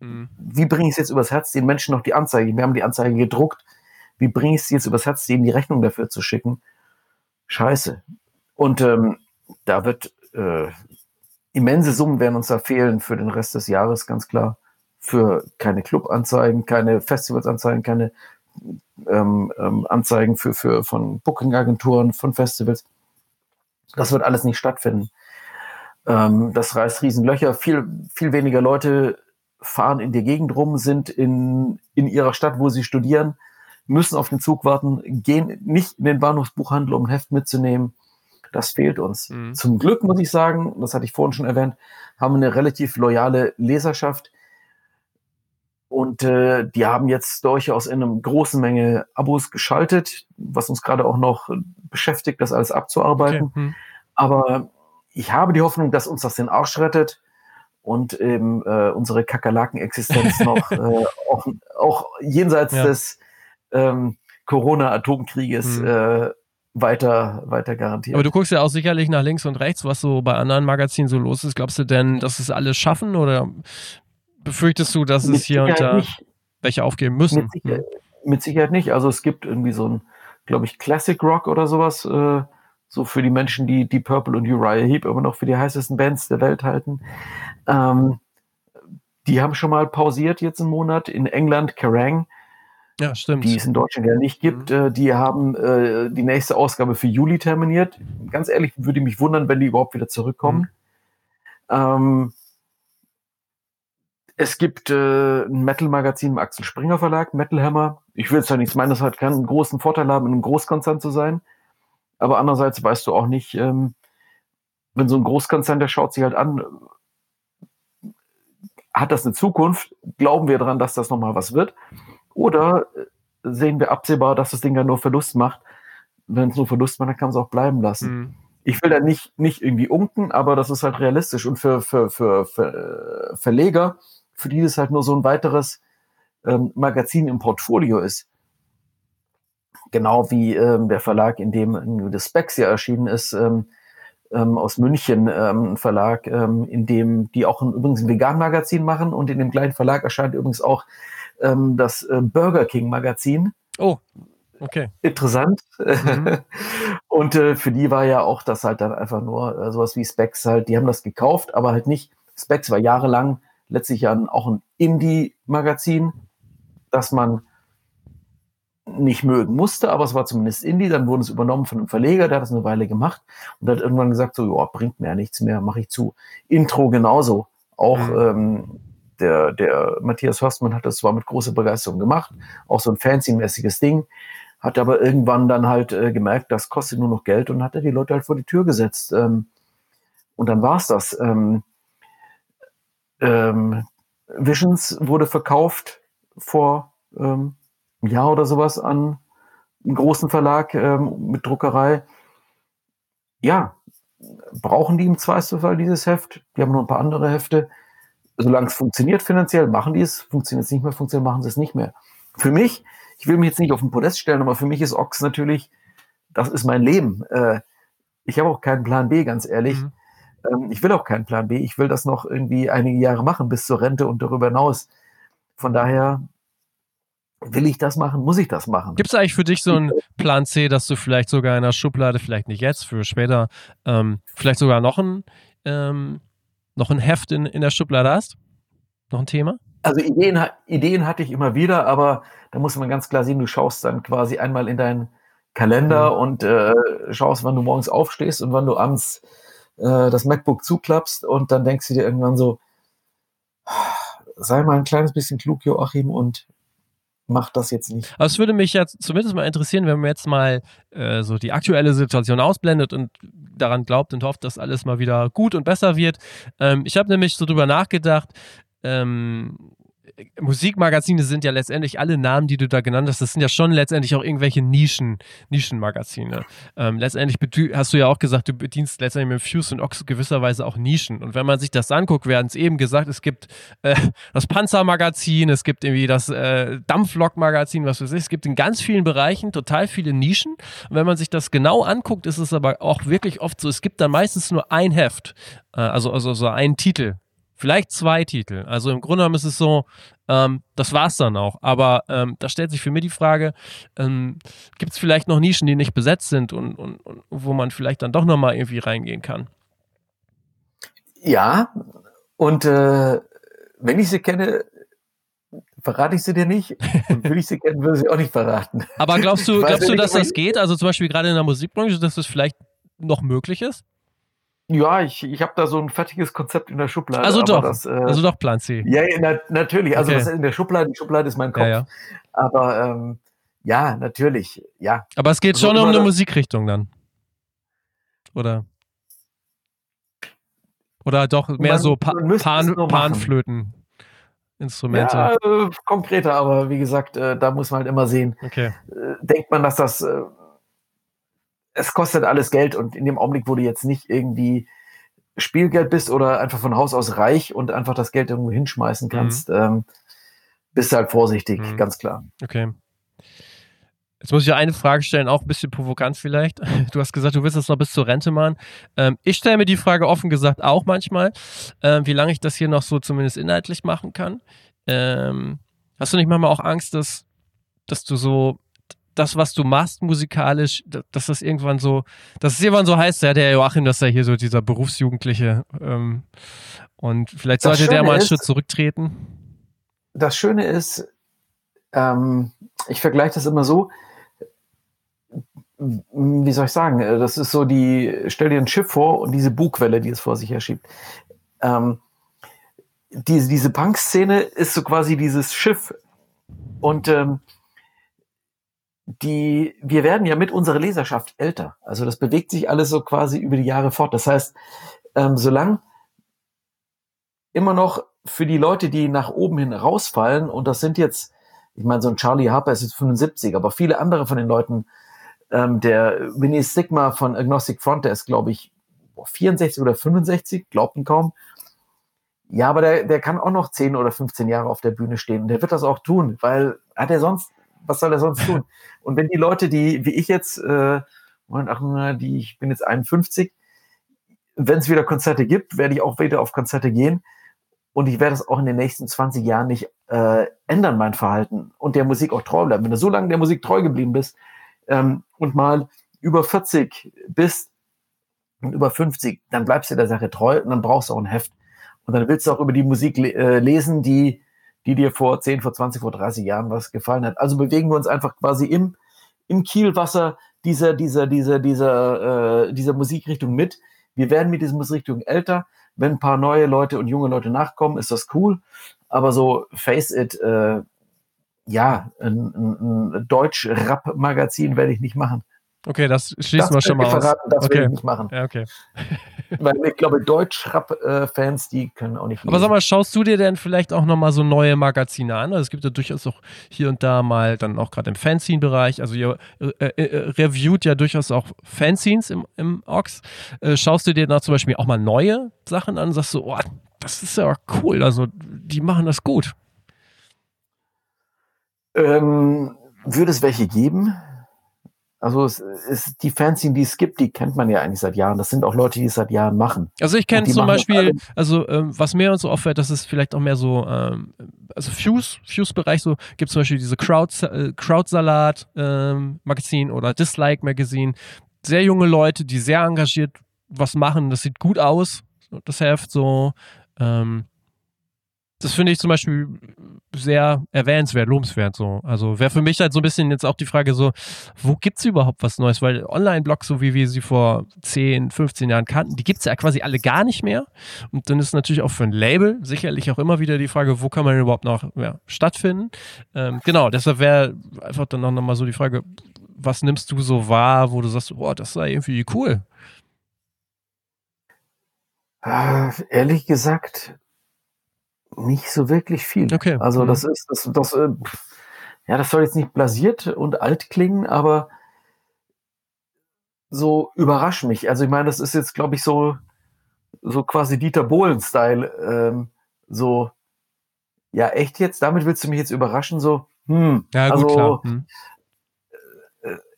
Mhm. Wie bringe ich es jetzt übers Herz, den Menschen noch die Anzeige? Wir haben die Anzeige gedruckt. Wie bringe ich es jetzt übers Herz, denen die Rechnung dafür zu schicken? Scheiße. Und ähm, da wird äh, immense Summen werden uns da fehlen für den Rest des Jahres, ganz klar. Für keine Clubanzeigen, keine Festivalsanzeigen, keine ähm, ähm, Anzeigen für, für von Booking-Agenturen, von Festivals. Das wird alles nicht stattfinden. Ähm, das reißt Riesenlöcher. Viel, viel weniger Leute fahren in der Gegend rum, sind in, in ihrer Stadt, wo sie studieren, müssen auf den Zug warten, gehen nicht in den Bahnhofsbuchhandel, um ein Heft mitzunehmen. Das fehlt uns. Mhm. Zum Glück muss ich sagen, das hatte ich vorhin schon erwähnt, haben wir eine relativ loyale Leserschaft. Und äh, die haben jetzt durchaus in einer großen Menge Abos geschaltet, was uns gerade auch noch beschäftigt, das alles abzuarbeiten. Okay. Hm. Aber ich habe die Hoffnung, dass uns das den Arsch rettet und eben äh, unsere Kakerlaken-Existenz noch äh, auch, auch jenseits Ja. des ähm, Corona-Atomkrieges Mhm. äh, weiter, weiter garantiert. Aber du guckst ja auch sicherlich nach links und rechts, was so bei anderen Magazinen so los ist. Glaubst du denn, dass es alles schaffen oder befürchtest du, dass Mit es hier und Sicherheit da nicht. welche aufgeben müssen? Mit, Sicherheit, mit Sicherheit nicht. Also es gibt irgendwie so ein, glaube ich, Classic Rock oder sowas, äh, so für die Menschen, die die Purple und Uriah Heep immer noch für die heißesten Bands der Welt halten. Ähm, die haben schon mal pausiert jetzt einen Monat. In England Kerrang, Ja, stimmt. die es in Deutschland ja nicht gibt, äh, die haben äh, die nächste Ausgabe für Juli terminiert. Ganz ehrlich, würde mich wundern, wenn die überhaupt wieder zurückkommen. Ähm, es gibt äh, ein Metal-Magazin im Axel Springer Verlag, Metal Hammer. Ich will es ja nichts meinen, das hat keinen großen Vorteil haben, in einem Großkonzern zu sein. Aber andererseits weißt du auch nicht, ähm, wenn so ein Großkonzern, der schaut sich halt an, hat das eine Zukunft? Glauben wir daran, dass das nochmal was wird? Oder äh, sehen wir absehbar, dass das Ding ja nur Verlust macht? wenn es nur Verlust war, dann kann man es auch bleiben lassen. Mhm. Ich will da nicht, nicht irgendwie unken, aber das ist halt realistisch. Und für, für, für, für Verleger, für die das halt nur so ein weiteres ähm, Magazin im Portfolio ist, genau wie ähm, der Verlag, in dem das Specs ja erschienen ist, ähm, ähm, aus München, ähm, ein Verlag, ähm, in dem die auch ein, übrigens ein Vegan-Magazin machen und in dem gleichen Verlag erscheint übrigens auch ähm, das äh, Burger King-Magazin. Oh, okay. Interessant. Mhm. und äh, für die war ja auch das halt dann einfach nur äh, sowas wie Specs halt, die haben das gekauft, aber halt nicht. Specs war jahrelang letztlich ja auch ein Indie-Magazin, das man nicht mögen musste, aber es war zumindest Indie. Dann wurde es übernommen von einem Verleger, der hat das eine Weile gemacht und hat irgendwann gesagt, so, ja, bringt mir ja nichts mehr, mache ich zu. Intro genauso. Auch Mhm. ähm, der, der Matthias Hörstmann hat das zwar mit großer Begeisterung gemacht, auch so ein fancy-mäßiges Ding, hat aber irgendwann dann halt äh, gemerkt, das kostet nur noch Geld und hat er die Leute halt vor die Tür gesetzt. Ähm, und dann war's das. Ähm, ähm, Visions wurde verkauft vor ähm, einem Jahr oder sowas an einen großen Verlag ähm, mit Druckerei. Ja, brauchen die im Zweifelsfall dieses Heft? Die haben noch ein paar andere Hefte. Solange es funktioniert finanziell, machen die es. Funktioniert es nicht mehr, funktioniert, machen sie es nicht mehr. Für mich, ich will mich jetzt nicht auf den Podest stellen, aber für mich ist Ox natürlich, das ist mein Leben. Äh, ich habe auch keinen Plan B, ganz ehrlich. Mhm. Ähm, ich will auch keinen Plan B. Ich will das noch irgendwie einige Jahre machen bis zur Rente und darüber hinaus. Von daher will ich das machen, muss ich das machen. Gibt es eigentlich für dich so einen Plan C, dass du vielleicht sogar in der Schublade, vielleicht nicht jetzt, für später, ähm, vielleicht sogar noch ein, ähm, noch ein Heft in, in der Schublade hast? Noch ein Thema? Also Ideen, Ideen hatte ich immer wieder, aber da muss man ganz klar sehen, du schaust dann quasi einmal in deinen Kalender Mhm. und äh, schaust, wann du morgens aufstehst und wann du abends äh, das MacBook zuklappst und dann denkst du dir irgendwann so, sei mal ein kleines bisschen klug, Joachim, und mach das jetzt nicht. Aber es würde mich jetzt zumindest mal interessieren, wenn man jetzt mal äh, so die aktuelle Situation ausblendet und daran glaubt und hofft, dass alles mal wieder gut und besser wird. Ähm, ich habe nämlich so drüber nachgedacht, ähm, Musikmagazine sind ja letztendlich alle Namen, die du da genannt hast, das sind ja schon letztendlich auch irgendwelche Nischen, Nischenmagazine. Ähm, letztendlich hast du ja auch gesagt, du bedienst letztendlich mit Fuse und Ox gewisserweise auch Nischen. Und wenn man sich das anguckt, hatten es eben gesagt, es gibt äh, das Panzermagazin, es gibt irgendwie das äh, Dampflok-Magazin, was weiß ich. Es gibt in ganz vielen Bereichen total viele Nischen. Und wenn man sich das genau anguckt, ist es aber auch wirklich oft so, es gibt dann meistens nur ein Heft, äh, also, also so einen Titel. Vielleicht zwei Titel. Also im Grunde genommen ist es so, ähm, das war's dann auch. Aber ähm, da stellt sich für mich die Frage, ähm, gibt es vielleicht noch Nischen, die nicht besetzt sind und, und, und wo man vielleicht dann doch nochmal irgendwie reingehen kann? Ja, und äh, wenn ich sie kenne, verrate ich sie dir nicht. Und will ich sie kennen, würde ich sie auch nicht verraten. Aber glaubst du, glaubst du, dass das geht? Also zum Beispiel gerade in der Musikbranche, dass das vielleicht noch möglich ist? Ja, ich, ich habe da so ein fertiges Konzept in der Schublade. Also doch, Das, äh, Also doch Plan C. ja, na, natürlich. Also Okay. das ist in der Schublade. Die Schublade ist mein Kopf. Ja, ja. Aber ähm, ja, natürlich. Ja, Aber es geht So schon um eine Musikrichtung dann. Oder? Oder doch mehr Man- so pa Pan. Panflöten. Instrumente. ja äh, konkreter. Aber wie gesagt, äh, da muss man halt immer sehen. Okay. Äh, denkt man, dass das äh, es kostet alles Geld und in dem Augenblick, wo du jetzt nicht irgendwie Spielgeld bist oder einfach von Haus aus reich und einfach das Geld irgendwo hinschmeißen kannst, ähm, bist du halt vorsichtig, Mhm. ganz klar. Okay. Jetzt muss ich ja eine Frage stellen, auch ein bisschen provokant vielleicht. Du hast gesagt, du willst das noch bis zur Rente machen. Ähm, ich stelle mir die Frage offen gesagt auch manchmal, ähm, wie lange ich das hier noch so zumindest inhaltlich machen kann. Ähm, hast du nicht manchmal auch Angst, dass, dass du so das, was du machst musikalisch, da- dass das irgendwann so, dass es irgendwann so heißt, ja, der Joachim, dass er hier so dieser Berufsjugendliche ähm, und vielleicht sollte der mal einen ist- Schritt zurücktreten. Das Schöne ist, ähm, ich vergleiche das immer so, wie soll ich sagen, äh, das ist so die, stell dir ein Schiff vor und diese Bugwelle, die es vor sich her schiebt. Ähm, diese, diese Punk-Szene ist so quasi dieses Schiff und ähm, die, wir werden ja mit unserer Leserschaft älter. Also das bewegt sich alles so quasi über die Jahre fort. Das heißt, ähm, solange immer noch für die Leute, die nach oben hin rausfallen, und das sind jetzt, ich meine, so ein Charlie Harper ist jetzt 75, aber viele andere von den Leuten Ähm, der Winnie Sigma von Agnostic Front, der ist, glaube ich, 64 oder 65, glaubt ihn kaum. Ja, aber der, der kann auch noch 10 oder 15 Jahre auf der Bühne stehen. Und der wird das auch tun, weil hat er sonst, was soll er sonst tun? Und wenn die Leute, die, wie ich jetzt, äh, die, ich bin jetzt 51, wenn es wieder Konzerte gibt, werde ich auch wieder auf Konzerte gehen. Und ich werde es auch in den nächsten 20 Jahren nicht äh, ändern, mein Verhalten und der Musik auch treu bleiben. Wenn du so lange der Musik treu geblieben bist ähm, und mal über 40 bist und über 50, dann bleibst du der Sache treu und dann brauchst du auch ein Heft. Und dann willst du auch über die Musik le äh, lesen, die, die dir vor 10, vor 20, vor 30 Jahren was gefallen hat. Also bewegen wir uns einfach quasi im, im Kielwasser dieser, dieser, dieser, dieser, äh, dieser Musikrichtung mit. Wir werden mit dieser Musikrichtung älter. Wenn ein paar neue Leute und junge Leute nachkommen, ist das cool. Aber so, face it, äh, ja, ein, ein, ein Deutsch-Rap-Magazin werde ich nicht machen. Okay, das schließen wir schon mal verraten, aus. Das okay. will ich nicht machen. Ja, okay. Weil ich glaube, Deutsch-Rap-Fans, die können auch nicht lesen. Aber sag mal, schaust du dir denn vielleicht auch nochmal so neue Magazine an? Also es gibt ja durchaus auch hier und da mal dann auch gerade im Fanzine-Bereich, also ihr äh, äh, reviewt ja durchaus auch Fanzines im, im Ox. Äh, schaust du dir da zum Beispiel auch mal neue Sachen an und sagst so, oh, das ist ja cool, also die machen das gut. Ähm, würde es welche geben? Also es ist die Fanzine, die es gibt, die kennt man ja eigentlich seit Jahren. Das sind auch Leute, die es seit Jahren machen. Also ich kenne zum Beispiel, also ähm, was mir so auffällt, das ist vielleicht auch mehr so, ähm, also Fuse, Fuse-Bereich, so gibt zum Beispiel diese Crowd, äh, Crowdsalat ähm, Magazin oder Dislike Magazin. Sehr junge Leute, die sehr engagiert was machen. Das sieht gut aus, das Heft so. Ähm, das finde ich zum Beispiel sehr erwähnenswert, lobenswert so. Also wäre für mich halt so ein bisschen jetzt auch die Frage so, wo gibt es überhaupt was Neues? Weil Online-Blogs, so wie wir sie vor 10, 15 Jahren kannten, die gibt es ja quasi alle gar nicht mehr. Und dann ist natürlich auch für ein Label sicherlich auch immer wieder die Frage, wo kann man überhaupt noch ja, stattfinden? Ähm, genau, deshalb wäre einfach dann auch nochmal so die Frage, was nimmst du so wahr, wo du sagst, boah, das sei irgendwie cool? Äh, ehrlich gesagt, nicht so wirklich viel. Okay. Also Mhm. das ist, das, das, äh, ja, das soll jetzt nicht blasiert und alt klingen, aber so überrascht mich. Also ich meine, das ist jetzt, glaube ich, so, so quasi Dieter Bohlen-Style. Ähm, so, ja, echt jetzt? Damit willst du mich jetzt überraschen? So, hm, Ja, gut, also, klar. Hm.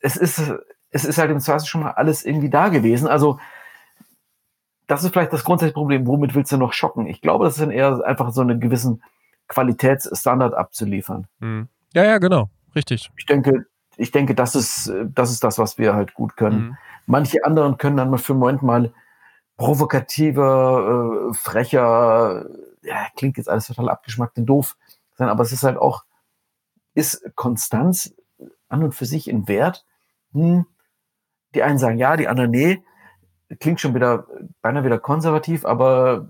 es ist, es ist halt im Zweifel schon mal alles irgendwie da gewesen. Also, das ist vielleicht das grundsätzliche Problem. Womit willst du noch schocken? Ich glaube, das ist dann eher einfach so einen gewissen Qualitätsstandard abzuliefern. Hm. Ja, ja, genau. Richtig. Ich denke, ich denke, das ist, das ist das, was wir halt gut können. Hm. Manche anderen können dann mal für einen Moment mal provokativer, äh, frecher, ja, klingt jetzt alles total abgeschmackt und doof sein, aber es ist halt auch, ist Konstanz an und für sich ein Wert? Hm. Die einen sagen ja, die anderen nee. Klingt schon wieder, beinahe wieder konservativ, aber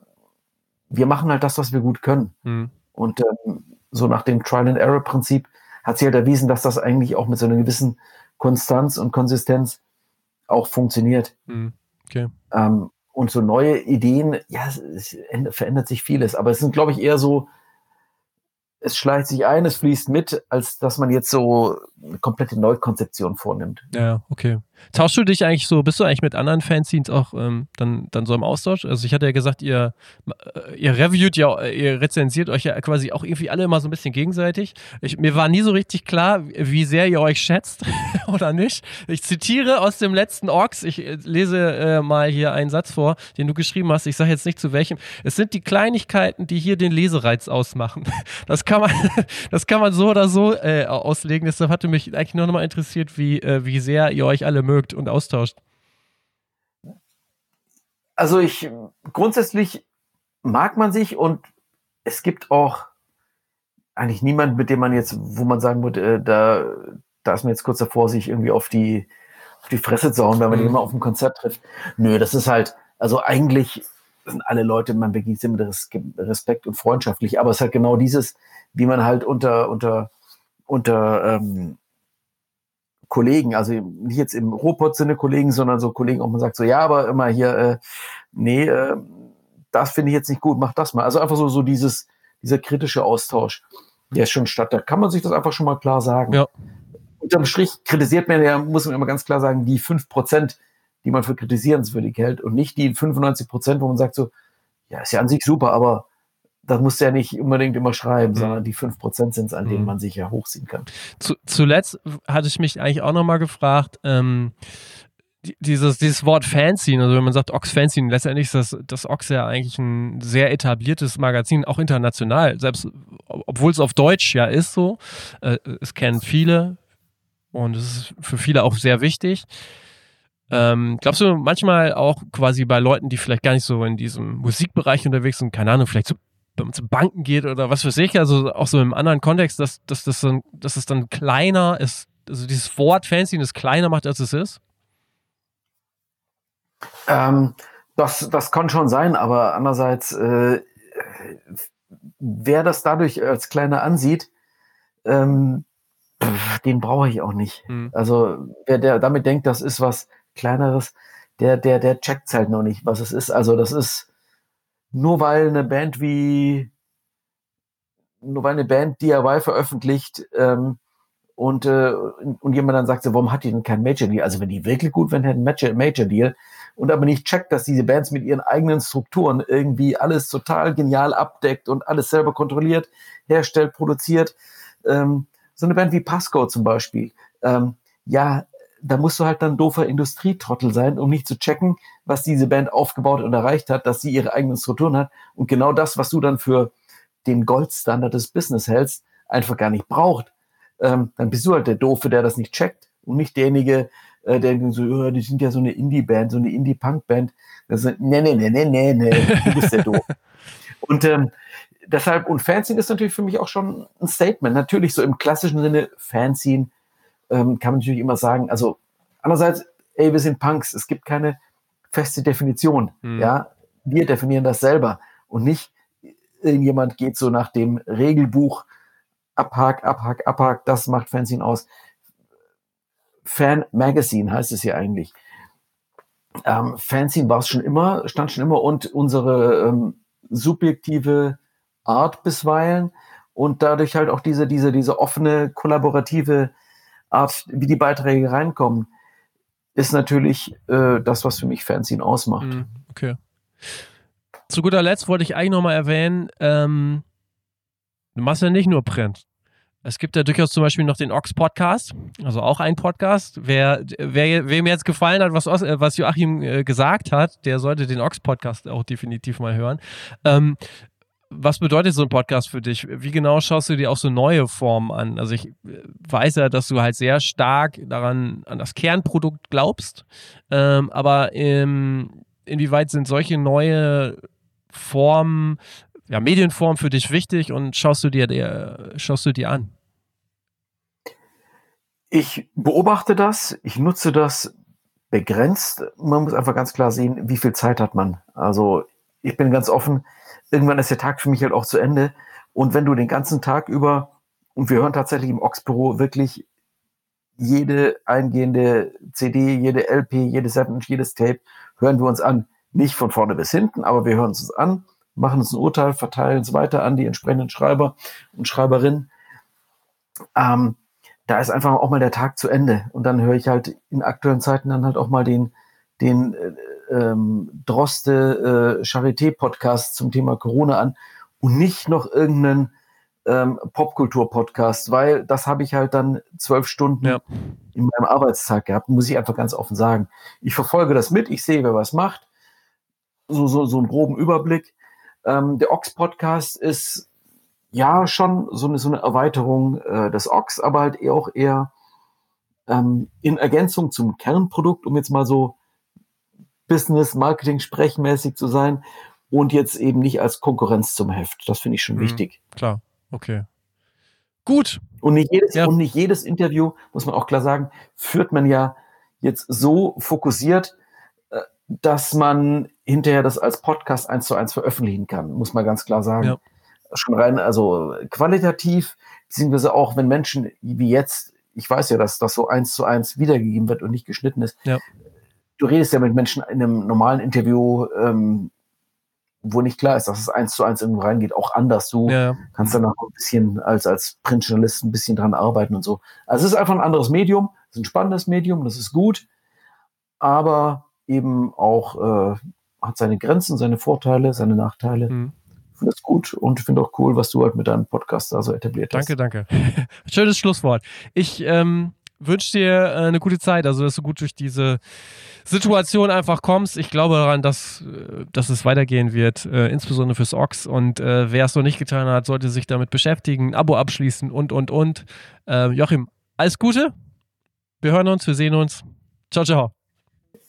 wir machen halt das, was wir gut können. Hm. Und ähm, so nach dem Trial-and-Error-Prinzip hat sich halt erwiesen, dass das eigentlich auch mit so einer gewissen Konstanz und Konsistenz auch funktioniert. Hm. Okay. Ähm, und so neue Ideen, ja, es, es änd- verändert sich vieles, aber es sind, glaube ich, eher so, es schleicht sich ein, es fließt mit, als dass man jetzt so eine komplette Neukonzeption vornimmt. Ja, okay. Tauschst du dich eigentlich so, bist du eigentlich mit anderen Fanzines auch ähm, dann, dann so im Austausch? Also ich hatte ja gesagt, ihr, äh, ihr reviewt ja, ihr rezensiert euch ja quasi auch irgendwie alle immer so ein bisschen gegenseitig. Ich, mir war nie so richtig klar, wie sehr ihr euch schätzt oder nicht. Ich zitiere aus dem letzten Orks, ich äh, lese äh, mal hier einen Satz vor, den du geschrieben hast. Ich sage jetzt nicht zu welchem. Es sind die Kleinigkeiten, die hier den Lesereiz ausmachen. Das kann man, das kann man so oder so äh, auslegen. Deshalb hatte mich eigentlich nur noch mal interessiert, wie, äh, wie sehr ihr euch alle mögt und austauscht. Also ich grundsätzlich mag man sich und es gibt auch eigentlich niemand, mit dem man jetzt, wo man sagen würde, äh, da, da ist man jetzt kurz davor, sich irgendwie auf die, auf die Fresse zu hauen, wenn man Mhm. den immer auf dem Konzert trifft. Nö, das ist halt, also eigentlich sind alle Leute, man begegnet sie mit Res Respekt und freundschaftlich, aber es ist halt genau dieses, wie man halt unter, unter, unter ähm, Kollegen, also nicht jetzt im Robot-Sinne Kollegen, sondern so Kollegen, auch man sagt so, ja, aber immer hier, äh, nee, äh, das finde ich jetzt nicht gut, mach das mal. Also einfach so, so dieses, dieser kritische Austausch, der ist schon statt. Da kann man sich das einfach schon mal klar sagen. Ja. unterm Strich kritisiert man ja, muss man immer ganz klar sagen, die 5%, die man für kritisierenswürdig hält und nicht die 95%, wo man sagt so, ja, ist ja an sich super, aber das muss ja nicht unbedingt immer schreiben, mhm. sondern die 5% sind es, an denen mhm. man sich ja hochziehen kann. Zu, zuletzt hatte ich mich eigentlich auch nochmal gefragt, ähm, dieses, dieses Wort Fanzine, also wenn man sagt Ox Fanzine, letztendlich ist das, das Ox ja eigentlich ein sehr etabliertes Magazin, auch international, selbst obwohl es auf Deutsch ja ist so. Äh, es kennen viele und es ist für viele auch sehr wichtig. Ähm, glaubst du manchmal auch quasi bei Leuten, die vielleicht gar nicht so in diesem Musikbereich unterwegs sind, keine Ahnung, vielleicht zu, zu Banken geht oder was weiß ich, also auch so im anderen Kontext, dass, dass, dass, dann, dass es dann kleiner ist, also dieses Wort Fanzine es kleiner macht, als es ist? Ähm, das, das kann schon sein, aber andererseits, äh, wer das dadurch als kleiner ansieht, ähm, den brauche ich auch nicht. Mhm. Also wer der damit denkt, das ist was Kleineres, der, der, der checkt halt noch nicht, was es ist. Also das ist nur weil eine Band wie nur weil eine Band DIY veröffentlicht ähm, und, äh, und jemand dann sagt, so, warum hat die denn kein Major Deal? Also wenn die wirklich gut wären, hätten Major, Major Deal, und aber nicht checkt, dass diese Bands mit ihren eigenen Strukturen irgendwie alles total genial abdeckt und alles selber kontrolliert, herstellt, produziert. Ähm, so eine Band wie Pasco zum Beispiel. Ähm, ja, da musst du halt dann doofer Industrietrottel sein, um nicht zu checken, was diese Band aufgebaut und erreicht hat, dass sie ihre eigenen Strukturen hat und genau das, was du dann für den Goldstandard des Business hältst, einfach gar nicht braucht. Ähm, dann bist du halt der Doofe, der das nicht checkt und nicht derjenige, äh, denken so, oh, die sind ja so eine Indie-Band, so eine Indie-Punk-Band. Nee, nee, nee, nee, nee, nee, du bist ja doof. Und ähm, deshalb, und Fanzine ist natürlich für mich auch schon ein Statement. Natürlich so im klassischen Sinne, Fanzine ähm, kann man natürlich immer sagen, also andererseits, ey, wir sind Punks, es gibt keine feste Definition. Mhm. Ja, wir definieren das selber und nicht irgendjemand geht so nach dem Regelbuch abhak, abhak, abhak, das macht Fanzine aus. Fan Magazine heißt es hier eigentlich. Ähm, Fanzine war es schon immer, stand schon immer und unsere ähm, subjektive Art bisweilen und dadurch halt auch diese, diese, diese offene, kollaborative Art, wie die Beiträge reinkommen, ist natürlich äh, das, was für mich Fanzine ausmacht. Mhm, okay. Zu guter Letzt wollte ich eigentlich nochmal erwähnen, ähm, du machst ja nicht nur Print. Es gibt ja durchaus zum Beispiel noch den Ox Podcast, also auch ein Podcast. Wer, wer wem jetzt gefallen hat, was, äh, was Joachim äh, gesagt hat, der sollte den Ox Podcast auch definitiv mal hören. Ähm, was bedeutet so ein Podcast für dich? Wie genau schaust du dir auch so neue Formen an? Also ich äh, weiß ja, dass du halt sehr stark daran an das Kernprodukt glaubst, ähm, aber ähm, inwieweit sind solche neue Formen ja, Medienform für dich wichtig und schaust du dir, der, schaust du dir an? Ich beobachte das, ich nutze das begrenzt. Man muss einfach ganz klar sehen, wie viel Zeit hat man. Also ich bin ganz offen, irgendwann ist der Tag für mich halt auch zu Ende. Und wenn du den ganzen Tag über, und wir hören tatsächlich im Ox-Büro wirklich jede eingehende CD, jede LP, jedes Seven, jedes Tape, hören wir uns an. Nicht von vorne bis hinten, aber wir hören es uns an machen uns ein Urteil, verteilen es weiter an die entsprechenden Schreiber und Schreiberinnen. Ähm, da ist einfach auch mal der Tag zu Ende. Und dann höre ich halt in aktuellen Zeiten dann halt auch mal den, den äh, ähm, Droste äh, Charité-Podcast zum Thema Corona an und nicht noch irgendeinen ähm, Popkultur-Podcast, weil das habe ich halt dann zwölf Stunden ja. in meinem Arbeitstag gehabt, muss ich einfach ganz offen sagen. Ich verfolge das mit, ich sehe, wer was macht, so, so, so einen groben Überblick, ähm, der Ox-Podcast ist ja schon so eine, so eine Erweiterung äh, des Ox, aber halt eher auch eher ähm, in Ergänzung zum Kernprodukt, um jetzt mal so Business, Marketing, sprechmäßig zu sein und jetzt eben nicht als Konkurrenz zum Heft. Das finde ich schon mhm, wichtig. Klar, okay. Gut. Und nicht, jedes, ja. und nicht jedes Interview, muss man auch klar sagen, führt man ja jetzt so fokussiert, äh, dass man hinterher das als Podcast eins zu eins veröffentlichen kann, muss man ganz klar sagen. Ja. Schon rein, also qualitativ, beziehungsweise auch wenn Menschen wie jetzt, ich weiß ja, dass das so eins zu eins wiedergegeben wird und nicht geschnitten ist. Ja. Du redest ja mit Menschen in einem normalen Interview, ähm, wo nicht klar ist, dass es eins zu eins irgendwo reingeht, auch anders. Du ja. kannst dann auch ein bisschen als, als Printjournalist ein bisschen dran arbeiten und so. Also es ist einfach ein anderes Medium, es ist ein spannendes Medium, das ist gut, aber eben auch äh, hat seine Grenzen, seine Vorteile, seine Nachteile. Mhm. Ich finde es gut und finde auch cool, was du halt mit deinem Podcast da so etabliert hast. Danke, danke. Schönes Schlusswort. Ich ähm, wünsche dir äh, eine gute Zeit, also dass du gut durch diese Situation einfach kommst. Ich glaube daran, dass, äh, dass es weitergehen wird, äh, insbesondere fürs Ox. Und äh, wer es noch nicht getan hat, sollte sich damit beschäftigen, ein Abo abschließen und, und, und. Äh, Joachim, alles Gute. Wir hören uns, wir sehen uns. Ciao, ciao.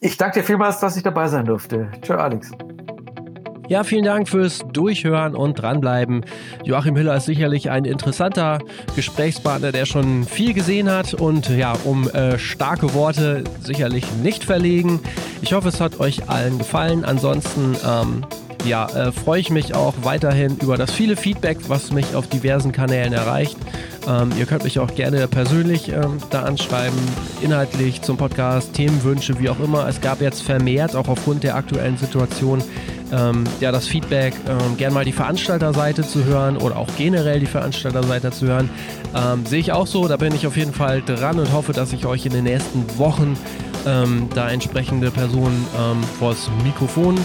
Ich danke dir vielmals, dass ich dabei sein durfte. Ciao, Alex. Ja, vielen Dank fürs Durchhören und dranbleiben. Joachim Hiller ist sicherlich ein interessanter Gesprächspartner, der schon viel gesehen hat und ja, um äh, starke Worte sicherlich nicht verlegen. Ich hoffe, es hat euch allen gefallen. Ansonsten ähm, ja, äh, freue ich mich auch weiterhin über das viele Feedback, was mich auf diversen Kanälen erreicht. Ähm, ihr könnt mich auch gerne persönlich ähm, da anschreiben, inhaltlich zum Podcast, Themenwünsche, wie auch immer. Es gab jetzt vermehrt, auch aufgrund der aktuellen Situation, ähm, ja, das Feedback, ähm, gern mal die Veranstalterseite zu hören oder auch generell die Veranstalterseite zu hören. Ähm, sehe ich auch so, da bin ich auf jeden Fall dran und hoffe, dass ich euch in den nächsten Wochen ähm, da entsprechende Personen ähm, vors Mikrofon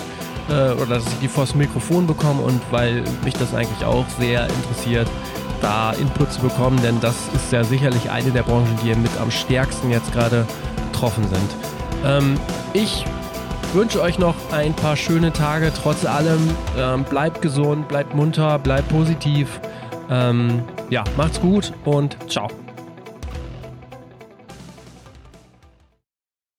äh, oder dass ich die vors Mikrofon bekomme und weil mich das eigentlich auch sehr interessiert, da Input zu bekommen, denn das ist ja sicherlich eine der Branchen, die mit am stärksten jetzt gerade betroffen sind. Ähm, ich wünsche euch noch ein paar schöne Tage. Trotz allem, ähm, bleibt gesund, bleibt munter, bleibt positiv. Ähm, ja, macht's gut und ciao.